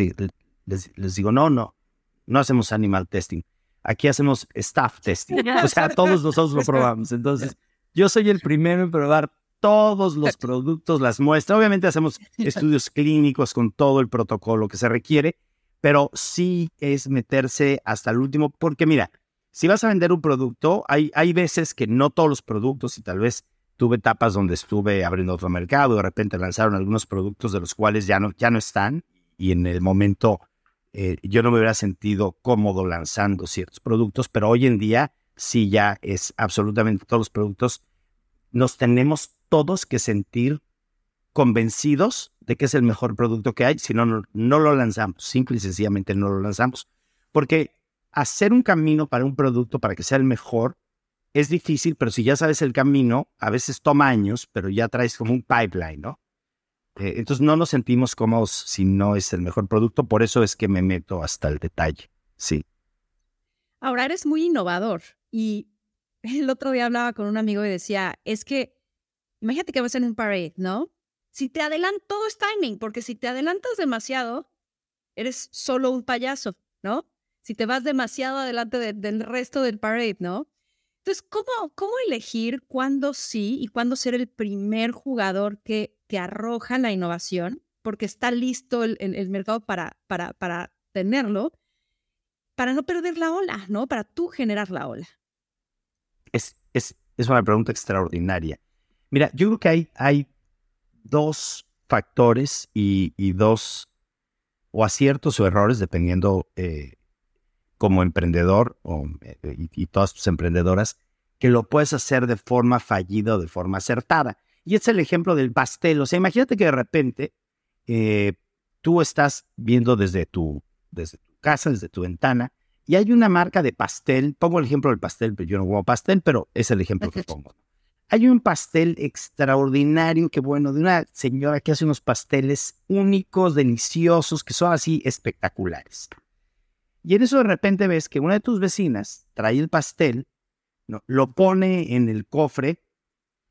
les, digo, no, no, no hacemos animal testing. Aquí hacemos staff testing. O sea, todos nosotros lo probamos. Entonces, yo soy el primero en probar todos los productos, las muestras. Obviamente hacemos estudios clínicos con todo el protocolo que se requiere, pero sí es meterse hasta el último, porque mira, si vas a vender un producto, hay, hay veces que no todos los productos y tal vez Tuve etapas donde estuve abriendo otro mercado, de repente lanzaron algunos productos de los cuales ya no, ya no están y en el momento eh, yo no me hubiera sentido cómodo lanzando ciertos productos, pero hoy en día sí ya es absolutamente todos los productos. Nos tenemos todos que sentir convencidos de que es el mejor producto que hay, si no, no lo lanzamos, simple y sencillamente no lo lanzamos. Porque hacer un camino para un producto para que sea el mejor es difícil, pero si ya sabes el camino, a veces toma años, pero ya traes como un pipeline, ¿no? Eh, entonces no nos sentimos cómodos si no es el mejor producto, por eso es que me meto hasta el detalle, sí. Ahora eres muy innovador y el otro día hablaba con un amigo y decía, es que, imagínate que vas en un parade, ¿no? Si te adelantas, todo es timing, porque si te adelantas demasiado, eres solo un payaso, ¿no? Si te vas demasiado adelante del resto del parade, ¿no? Entonces, ¿cómo, ¿cómo elegir cuándo sí y cuándo ser el primer jugador que, que arroja la innovación? Porque está listo el, el, mercado para, para, para tenerlo, para no perder la ola, ¿no? Para tú generar la ola. Es, es, es una pregunta extraordinaria. Mira, yo creo que hay, hay dos factores y, y dos o aciertos o errores, dependiendo eh, como emprendedor o, eh, y, todas tus emprendedoras que lo puedes hacer de forma fallida o de forma acertada. Y es el ejemplo del pastel. O sea, imagínate que de repente eh, tú estás viendo desde tu, desde tu casa, desde tu ventana, y hay una marca de pastel. Pongo el ejemplo del pastel, pero yo no como pastel, pero es el ejemplo que pongo. Hay un pastel extraordinario, que bueno, de una señora que hace unos pasteles únicos, deliciosos, que son así espectaculares. Y en eso de repente ves que una de tus vecinas trae el pastel, ¿no? lo pone en el cofre,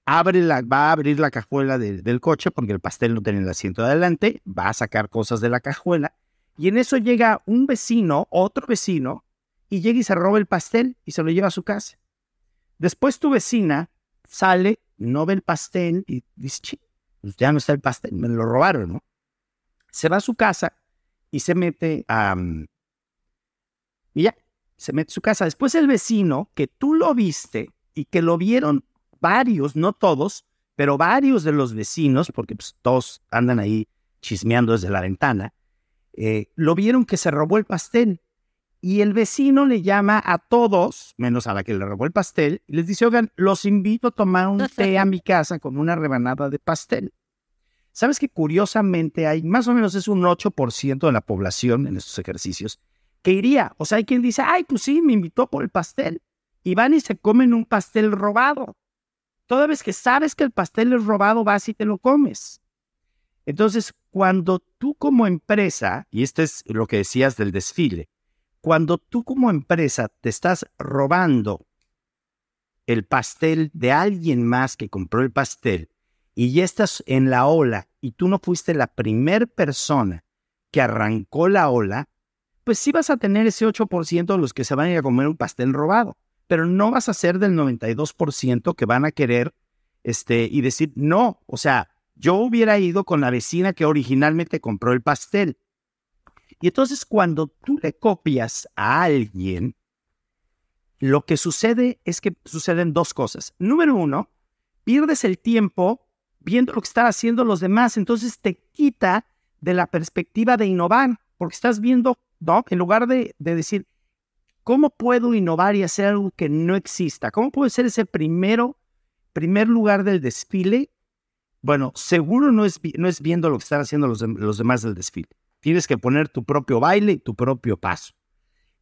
abre la, va a abrir la cajuela del coche porque el pastel no tiene el asiento de adelante, va a sacar cosas de la cajuela y en eso llega un vecino, otro vecino, y llega y se roba el pastel y se lo lleva a su casa. Después tu vecina sale, no ve el pastel y dice, pues ya no está el pastel, me lo robaron, ¿no? Se va a su casa y se mete a... y ya, se mete a su casa. Después el vecino, que tú lo viste y que lo vieron varios, no todos, pero varios de los vecinos, porque pues, todos andan ahí chismeando desde la ventana, eh, lo vieron que se robó el pastel. Y el vecino le llama a todos, menos a la que le robó el pastel, y les dice, oigan, los invito a tomar un té a mi casa con una rebanada de pastel. Sabes que curiosamente hay más o menos es un 8% de la población en estos ejercicios que iría. O sea, hay quien dice, ay, pues sí, me invitó por el pastel. Y van y se comen un pastel robado. Toda vez que sabes que el pastel es robado, vas y te lo comes. Entonces, cuando tú como empresa, y esto es lo que decías del desfile, cuando tú como empresa te estás robando el pastel de alguien más que compró el pastel y ya estás en la ola y tú no fuiste la primer persona que arrancó la ola, pues sí vas a tener ese 8% de los que se van a ir a comer un pastel robado, pero no vas a ser del 92% que van a querer este, y decir, no, o sea, yo hubiera ido con la vecina que originalmente compró el pastel. Y entonces cuando tú le copias a alguien, lo que sucede es que suceden dos cosas. Número uno, pierdes el tiempo viendo lo que están haciendo los demás, entonces te quita de la perspectiva de innovar, porque estás viendo, ¿no? En lugar de, de decir, ¿cómo puedo innovar y hacer algo que no exista? ¿Cómo puedo ser ese primero, primer lugar del desfile bueno, seguro no es, no es viendo lo que están haciendo los, los demás del desfile. Tienes que poner tu propio baile tu propio paso.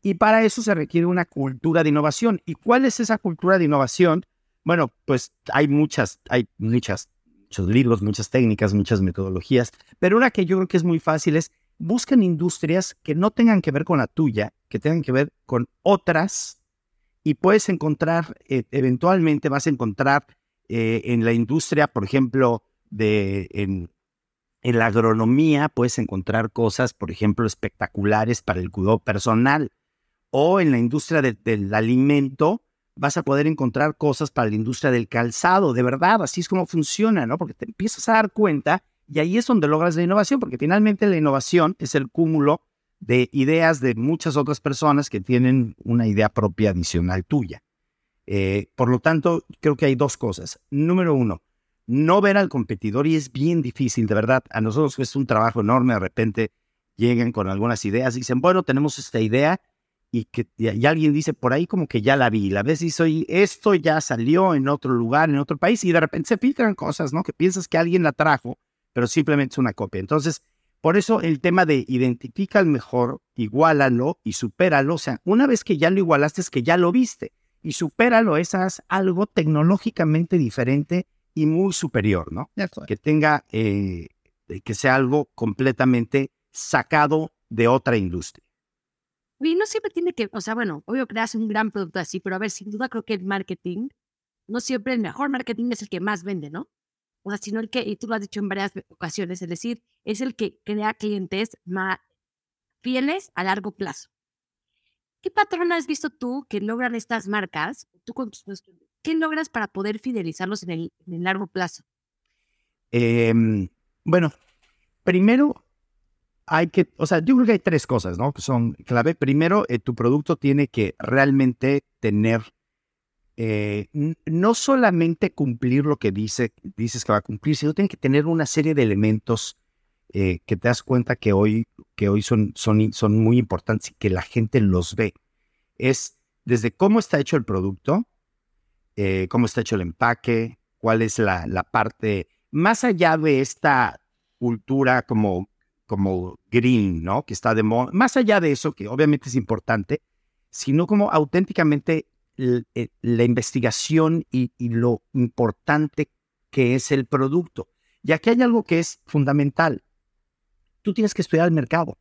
Y para eso se requiere una cultura de innovación. ¿Y cuál es esa cultura de innovación? Bueno, pues hay muchas, hay muchas, muchos libros, muchas técnicas, muchas metodologías, pero una que yo creo que es muy fácil es buscan industrias que no tengan que ver con la tuya, que tengan que ver con otras, y puedes encontrar, eh, eventualmente vas a encontrar eh, en la industria, por ejemplo, de, en, la agronomía puedes encontrar cosas, por ejemplo, espectaculares para el cuidado personal. O en la industria del alimento vas a poder encontrar cosas para la industria del calzado. De verdad, así es como funciona, ¿no? Porque te empiezas a dar cuenta y ahí es donde logras la innovación, porque finalmente la innovación es el cúmulo de ideas de muchas otras personas que tienen una idea propia adicional tuya. Eh, por lo tanto, creo que hay dos cosas. Número uno, no ver al competidor y es bien difícil, de verdad. A nosotros es un trabajo enorme, de repente llegan con algunas ideas, dicen, bueno, tenemos esta idea y que y alguien dice, por ahí como que ya la vi, la ves y soy, esto ya salió en otro lugar, en otro país y de repente se filtran cosas, ¿no? Que piensas que alguien la trajo, pero simplemente es una copia. Entonces, por eso el tema de identifica al mejor, igualalo y supéralo. O sea, una vez que ya lo igualaste es que ya lo viste y supéralo, es algo tecnológicamente diferente y muy superior, ¿no? Que tenga, eh, que sea algo completamente sacado de otra industria. Y no siempre tiene que, o sea, bueno, obvio creas un gran producto así, pero a ver, sin duda creo que el marketing, no siempre el mejor marketing es el que más vende, ¿no? O sea, sino el que, y tú lo has dicho en varias ocasiones, es decir, es el que crea clientes más fieles a largo plazo. ¿Qué patrón has visto tú que logran estas marcas, ¿Qué logras para poder fidelizarlos en el, largo plazo? Em, bueno, primero hay que, o sea, yo creo que hay tres cosas, ¿no? Que son clave. Primero, eh, tu producto tiene que realmente tener, eh, no solamente cumplir lo que dice, dices que va a cumplir, sino tiene que tener una serie de elementos eh, que te das cuenta que hoy, que hoy son, son, son muy importantes y que la gente los ve. Es desde cómo está hecho el producto, eh, cómo está hecho el empaque, cuál es la, la, parte, más allá de esta cultura como, como green, ¿no? Que está de moda, más allá de eso, que obviamente es importante, sino como auténticamente la investigación y, y lo importante que es el producto. Y aquí hay algo que es fundamental. Tú tienes que estudiar el mercado.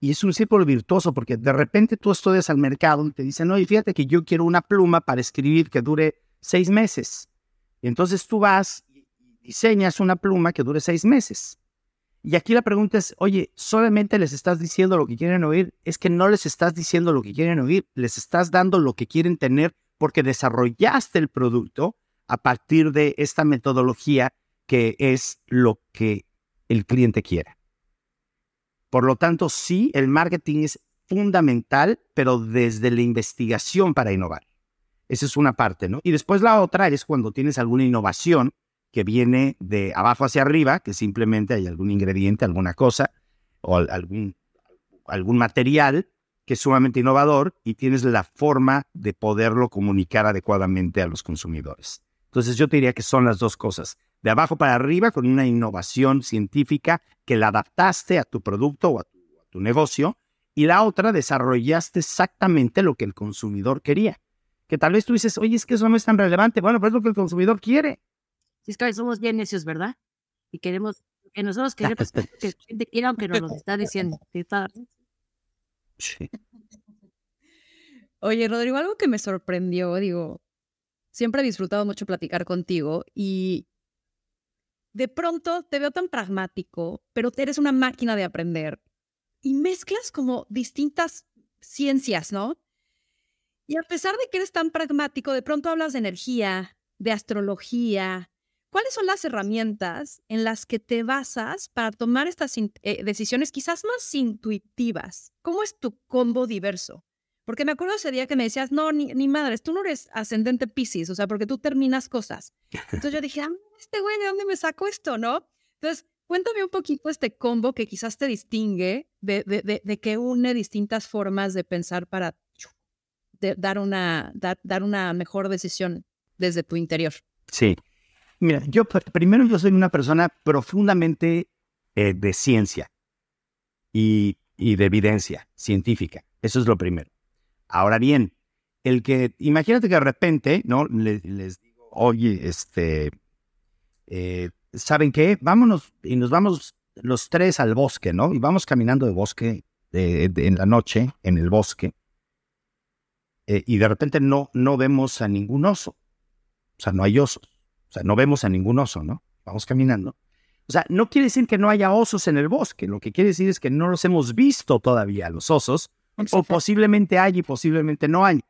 Y es un círculo virtuoso porque de repente tú estudias al mercado y te dicen, oye, fíjate que yo quiero una pluma para escribir que dure seis meses. Y entonces tú vas y diseñas una pluma que dure seis meses. Y aquí la pregunta es, oye, ¿solamente les estás diciendo lo que quieren oír? Es que no les estás diciendo lo que quieren oír, les estás dando lo que quieren tener porque desarrollaste el producto a partir de esta metodología que es lo que el cliente quiere. Por lo tanto, sí, el marketing es fundamental, pero desde la investigación para innovar. Esa es una parte, ¿no? Y después la otra es cuando tienes alguna innovación que viene de abajo hacia arriba, que simplemente hay algún ingrediente, alguna cosa o algún, material que es sumamente innovador y tienes la forma de poderlo comunicar adecuadamente a los consumidores. Entonces yo te diría que son las dos cosas, de abajo para arriba con una innovación científica que la adaptaste a tu producto o a tu, negocio y la otra desarrollaste exactamente lo que el consumidor quería. Que tal vez tú dices, oye, es que eso no es tan relevante. Bueno, pero es lo que el consumidor quiere. Sí, es que somos bien necios, ¿verdad? Y queremos que nosotros queremos que la gente quiera aunque nos lo está diciendo. Sí. Oye, Rodrigo, algo que me sorprendió, digo, siempre he disfrutado mucho platicar contigo y de pronto te veo tan pragmático, pero eres una máquina de aprender y mezclas como distintas ciencias, ¿no? Y a pesar de que eres tan pragmático, de pronto hablas de energía, de astrología, ¿Cuáles son las herramientas en las que te basas para tomar estas eh, decisiones quizás más intuitivas? ¿Cómo es tu combo diverso? Porque me acuerdo ese día que me decías, no, ni, ni madres, tú no eres ascendente Pisces, o sea, porque tú terminas cosas. Entonces yo dije, ah, este güey, ¿de dónde me saco esto, no? Entonces, cuéntame un poquito este combo que quizás te distingue de, de, de, que une distintas formas de pensar para dar, una, dar una mejor decisión desde tu interior. Sí, Mira, yo primero yo soy una persona profundamente eh, de ciencia y, de evidencia científica. Eso es lo primero. Ahora bien, el que, imagínate que de repente, ¿no? Les, digo, oye, este, eh, ¿saben qué? Vámonos y nos vamos los tres al bosque, ¿no? Y vamos caminando de bosque en la noche, en el bosque, eh, y de repente no, no vemos a ningún oso. O sea, no hay osos. O sea, no vemos a ningún oso, ¿no? Vamos caminando. O sea, no quiere decir que no haya osos en el bosque, lo que quiere decir es que no los hemos visto todavía, los osos, o posiblemente hay y posiblemente no hay.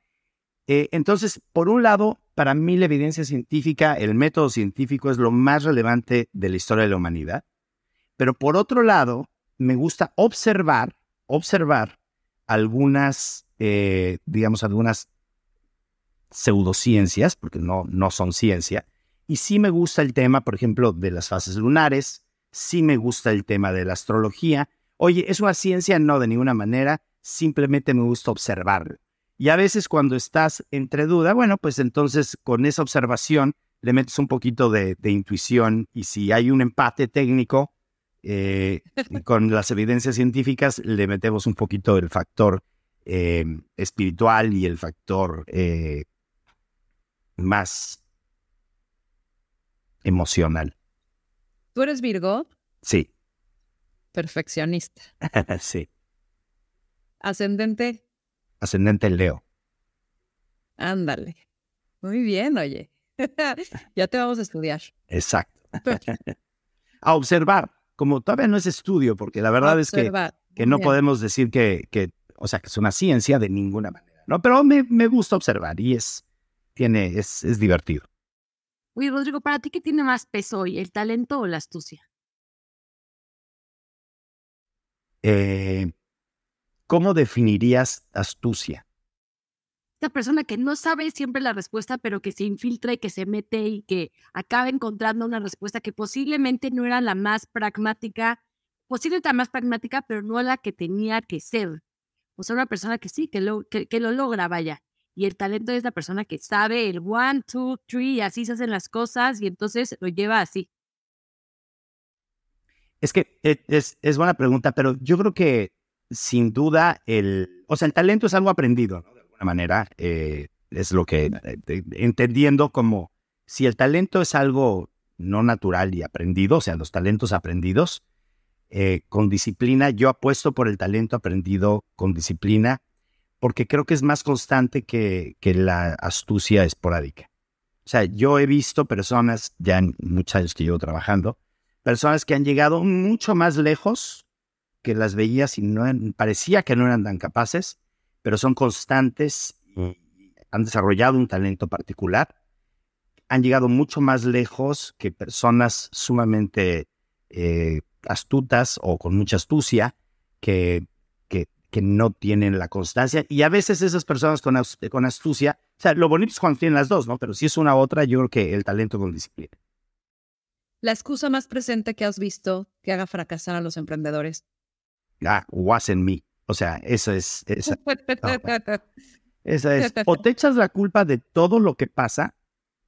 Eh, entonces, por un lado, para mí la evidencia científica, el método científico es lo más relevante de la historia de la humanidad, pero por otro lado, me gusta observar, observar algunas, eh, digamos, algunas pseudociencias, porque no, no son ciencia, y sí me gusta el tema, por ejemplo, de las fases lunares, sí me gusta el tema de la astrología. Oye, ¿es una ciencia? No, de ninguna manera, simplemente me gusta observarlo. Y a veces cuando estás entre duda, bueno, pues entonces con esa observación le metes un poquito de, intuición y si hay un empate técnico eh, con las evidencias científicas, le metemos un poquito el factor eh, espiritual y el factor eh, más emocional. ¿Tú eres Virgo? Sí. Perfeccionista. sí. ¿Ascendente? Ascendente Leo. Ándale. Muy bien, oye. ya te vamos a estudiar. Exacto. a observar, como todavía no es estudio, porque la verdad es que, que no podemos decir que, que, o sea, que es una ciencia de ninguna manera, ¿no? Pero me, me gusta observar y es, tiene, es, es divertido. Oye, Rodrigo, ¿para ti qué tiene más peso hoy, el talento o la astucia? Eh, ¿Cómo definirías astucia? Esta persona que no sabe siempre la respuesta, pero que se infiltra y que se mete y que acaba encontrando una respuesta que posiblemente no era la más pragmática, posiblemente la más pragmática, pero no la que tenía que ser. O sea, una persona que sí, que lo, que lo logra, vaya y el talento es la persona que sabe el one, two, three, y así se hacen las cosas y entonces lo lleva así. Es que e, es, es buena pregunta, pero yo creo que sin duda el, o sea, el talento es algo aprendido, ¿no? De alguna manera, eh, es lo que, eh, entendiendo como si el talento es algo no natural y aprendido, o sea, los talentos aprendidos, eh, con disciplina, yo apuesto por el talento aprendido con disciplina porque creo que es más constante que, que la astucia esporádica. O sea, yo he visto personas, ya en muchos años que llevo trabajando, personas que han llegado mucho más lejos que las veías y no parecía que no eran tan capaces, pero son constantes han desarrollado un talento particular, han llegado mucho más lejos que personas sumamente eh, astutas o con mucha astucia que, que, no tienen la constancia. Y a veces esas personas con, con astucia, o sea, lo bonito es cuando tienen las dos, ¿no? Pero si es una u otra, yo creo que el talento con disciplina. La excusa más presente que has visto que haga fracasar a los emprendedores. Ah, wasn't me. O sea, eso es. Esa, esa es. O te echas la culpa de todo lo que pasa,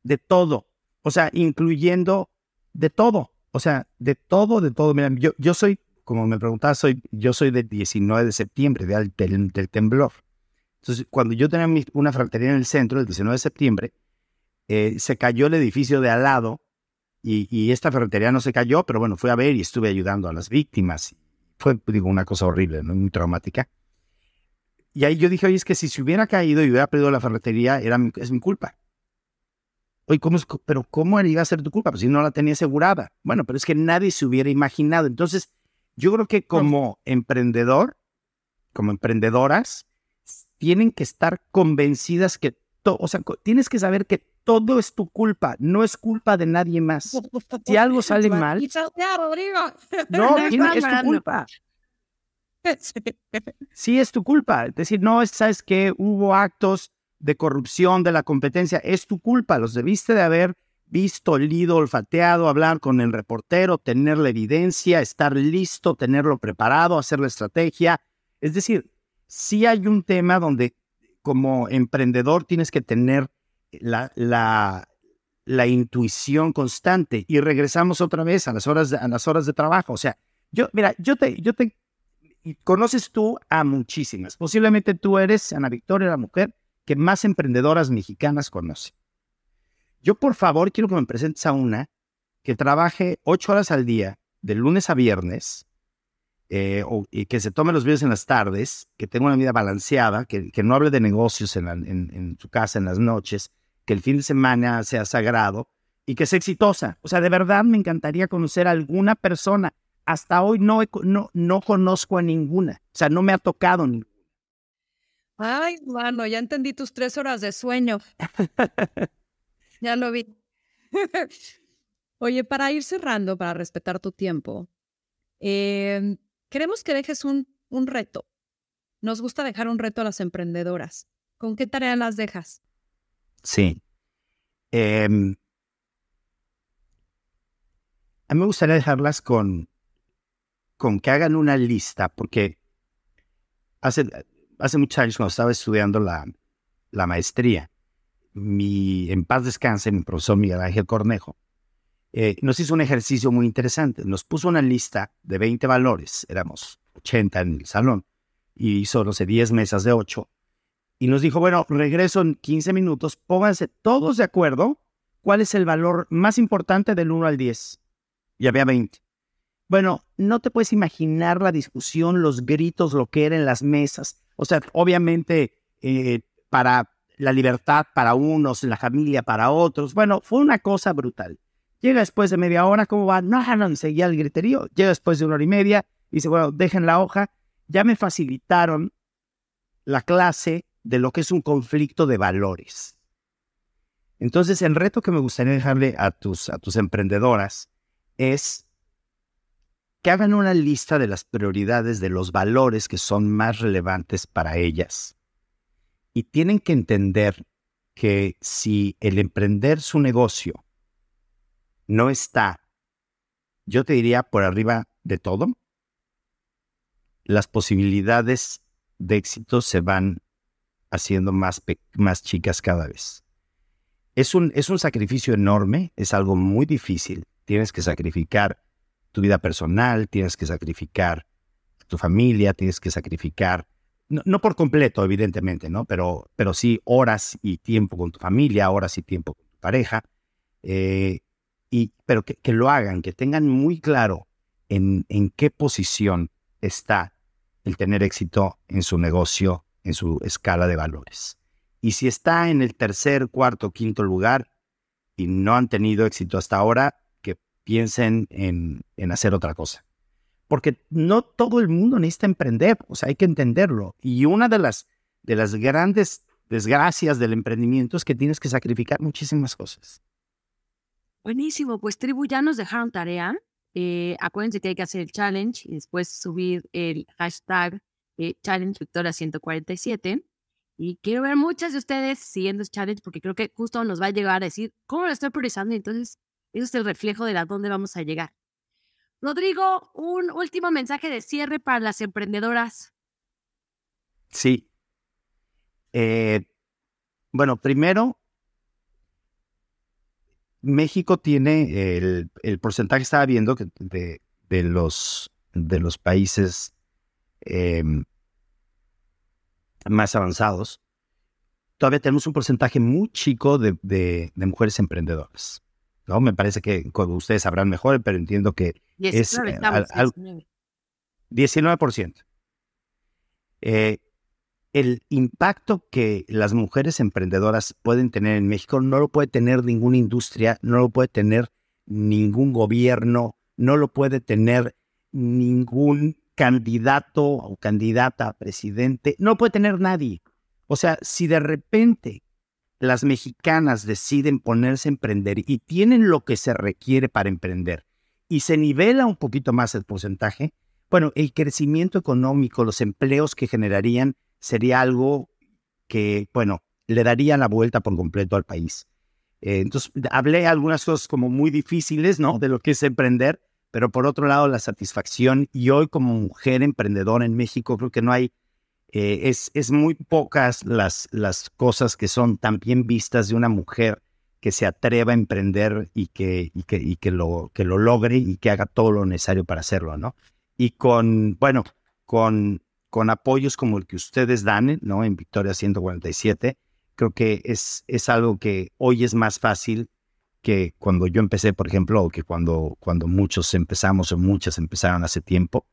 de todo. O sea, incluyendo de todo. O sea, de todo, de todo. Mira, yo, yo soy, como me preguntabas, soy, yo soy del 19 de septiembre, del, del, temblor. Entonces, cuando yo tenía una fratería en el centro, el 19 de septiembre, eh, se cayó el edificio de al lado y, y, esta ferretería no se cayó, pero bueno, fui a ver y estuve ayudando a las víctimas. Fue, digo, una cosa horrible, ¿no? muy traumática. Y ahí yo dije, oye, es que si se hubiera caído y hubiera perdido la ferretería, era es mi culpa. Oye, ¿cómo es, pero ¿cómo iba a ser tu culpa? Pues si no la tenía asegurada. Bueno, pero es que nadie se hubiera imaginado. Entonces, yo creo que como emprendedor, como emprendedoras, tienen que estar convencidas que todo, o sea, tienes que saber que todo es tu culpa, no es culpa de nadie más. Si algo sale mal, no, es tu culpa. Sí, es tu culpa. Es decir, no, sabes que hubo actos de corrupción de la competencia, es tu culpa, los debiste de haber visto, lido, olfateado, hablar con el reportero, tener la evidencia, estar listo, tenerlo preparado, hacer la estrategia. Es decir, sí hay un tema donde como emprendedor tienes que tener la, la, la intuición constante y regresamos otra vez a las horas de, a las horas de trabajo. O sea, yo, mira, yo te, yo te, conoces tú a muchísimas. Posiblemente tú eres, Ana Victoria, la mujer que más emprendedoras mexicanas conoce. Yo, por favor, quiero que me presentes a una que trabaje ocho horas al día, de lunes a viernes, eh, y que se tome los videos en las tardes, que tenga una vida balanceada, que, que no hable de negocios en, en, su casa en las noches, que el fin de semana sea sagrado y que sea exitosa. O sea, de verdad me encantaría conocer a alguna persona. Hasta hoy no, no, no conozco a ninguna. O sea, no me ha tocado ninguna. Ay, mano, ya entendí tus tres horas de sueño. ya lo vi. Oye, para ir cerrando, para respetar tu tiempo, eh, queremos que dejes un, un reto. Nos gusta dejar un reto a las emprendedoras. ¿Con qué tarea las dejas? Sí. Em, a mí me gustaría dejarlas con, con que hagan una lista, porque hace, hace muchos años cuando estaba estudiando la, la maestría, mi, en paz descanse, mi profesor Miguel Ángel Cornejo, eh, nos hizo un ejercicio muy interesante. Nos puso una lista de 20 valores, éramos 80 en el salón, y hizo, no sé, 10 mesas de 8. Y nos dijo, bueno, regreso en 15 minutos, pónganse todos de acuerdo cuál es el valor más importante del 1 al 10. Y había 20. Bueno, no te puedes imaginar la discusión, los gritos, lo que era en las mesas. O sea, obviamente eh, para la libertad para unos, la familia para otros. Bueno, fue una cosa brutal. Llega después de media hora, ¿cómo va? No, no, seguía el griterío. Llega después de una hora y media, dice, bueno, dejen la hoja. Ya me facilitaron la clase de lo que es un conflicto de valores. Entonces, el reto que me gustaría dejarle a tus, a tus emprendedoras es que hagan una lista de las prioridades de los valores que son más relevantes para ellas. Y tienen que entender que si el emprender su negocio no está, yo te diría, por arriba de todo, las posibilidades de éxito se van haciendo más, más chicas cada vez. Es un, es un sacrificio enorme, es algo muy difícil. Tienes que sacrificar tu vida personal, tienes que sacrificar tu familia, tienes que sacrificar, no, por completo, evidentemente, ¿no? Pero, pero sí horas y tiempo con tu familia, horas y tiempo con tu pareja, eh, y, pero que, que, lo hagan, que tengan muy claro en, en qué posición está el tener éxito en su negocio, en su escala de valores. Y si está en el tercer, cuarto, quinto lugar y no han tenido éxito hasta ahora, piensen en, en hacer otra cosa. Porque no todo el mundo necesita emprender, o sea, hay que entenderlo. Y una de las, de las grandes desgracias del emprendimiento es que tienes que sacrificar muchísimas cosas. Buenísimo, pues tribu, ya nos dejaron tarea. Eh, acuérdense que hay que hacer el challenge y después subir el hashtag eh, Challenge Victoria 147. Y quiero ver muchas de ustedes siguiendo ese challenge porque creo que justo nos va a llegar a decir cómo lo estoy priorizando entonces eso es el reflejo de a dónde vamos a llegar. Rodrigo, un último mensaje de cierre para las emprendedoras. Sí. Eh, bueno, primero, México tiene el, el porcentaje, estaba viendo, que de, de, los, de los países eh, más avanzados, todavía tenemos un porcentaje muy chico de, de mujeres emprendedoras. ¿No? Me parece que ustedes sabrán mejor, pero entiendo que 19, es al, al, 19%. Eh, el impacto que las mujeres emprendedoras pueden tener en México no lo puede tener ninguna industria, no lo puede tener ningún gobierno, no lo puede tener ningún candidato o candidata a presidente, no puede tener nadie. O sea, si de repente las mexicanas deciden ponerse a emprender y tienen lo que se requiere para emprender y se nivela un poquito más el porcentaje, bueno, el crecimiento económico, los empleos que generarían sería algo que, bueno, le daría la vuelta por completo al país. Eh, entonces, hablé algunas cosas como muy difíciles, ¿no? De lo que es emprender, pero por otro lado, la satisfacción. Y hoy, como mujer emprendedora en México, creo que no hay, eh, es, es muy pocas las, las cosas que son tan bien vistas de una mujer que se atreva a emprender y que, y que, y que, lo, que lo logre y que haga todo lo necesario para hacerlo, ¿no? Y con, bueno, con con apoyos como el que ustedes dan, ¿no? En Victoria 147, creo que es, es algo que hoy es más fácil que cuando yo empecé, por ejemplo, o que cuando, cuando muchos empezamos o muchas empezaron hace tiempo,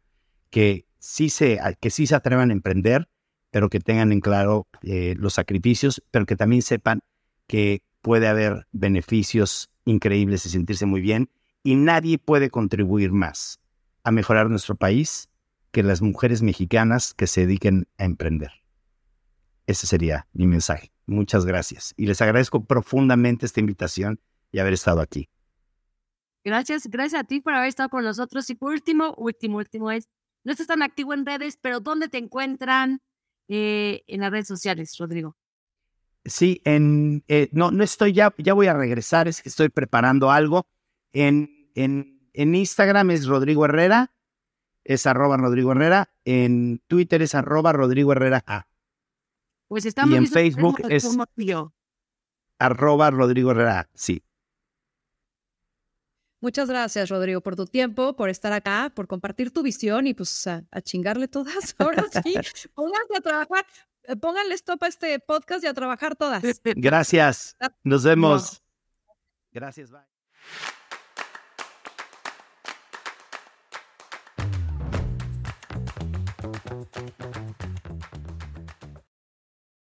que sí se, que sí se atrevan a emprender, pero que tengan en claro eh, los sacrificios, pero que también sepan que puede haber beneficios increíbles y sentirse muy bien, y nadie puede contribuir más a mejorar nuestro país que las mujeres mexicanas que se dediquen a emprender. Ese sería mi mensaje. Muchas gracias. Y les agradezco profundamente esta invitación y haber estado aquí. Gracias, gracias a ti por haber estado con nosotros. Y por último, último, último es, no estás tan activo en redes, pero ¿dónde te encuentran eh, en las redes sociales, Rodrigo? Sí, en, eh, no, no estoy ya, ya voy a regresar, es que estoy preparando algo. En, en, en Instagram es Rodrigo Herrera es arroba Rodrigo Herrera, en Twitter es arroba Rodrigo Herrera A. Pues estamos y en Facebook es arroba Rodrigo Herrera A, sí. Muchas gracias, Rodrigo, por tu tiempo, por estar acá, por compartir tu visión y pues a, chingarle todas. Ahora sí, pónganse a trabajar, eh, pónganle stop a este podcast y a trabajar todas. Gracias. Nos vemos. Gracias, bye.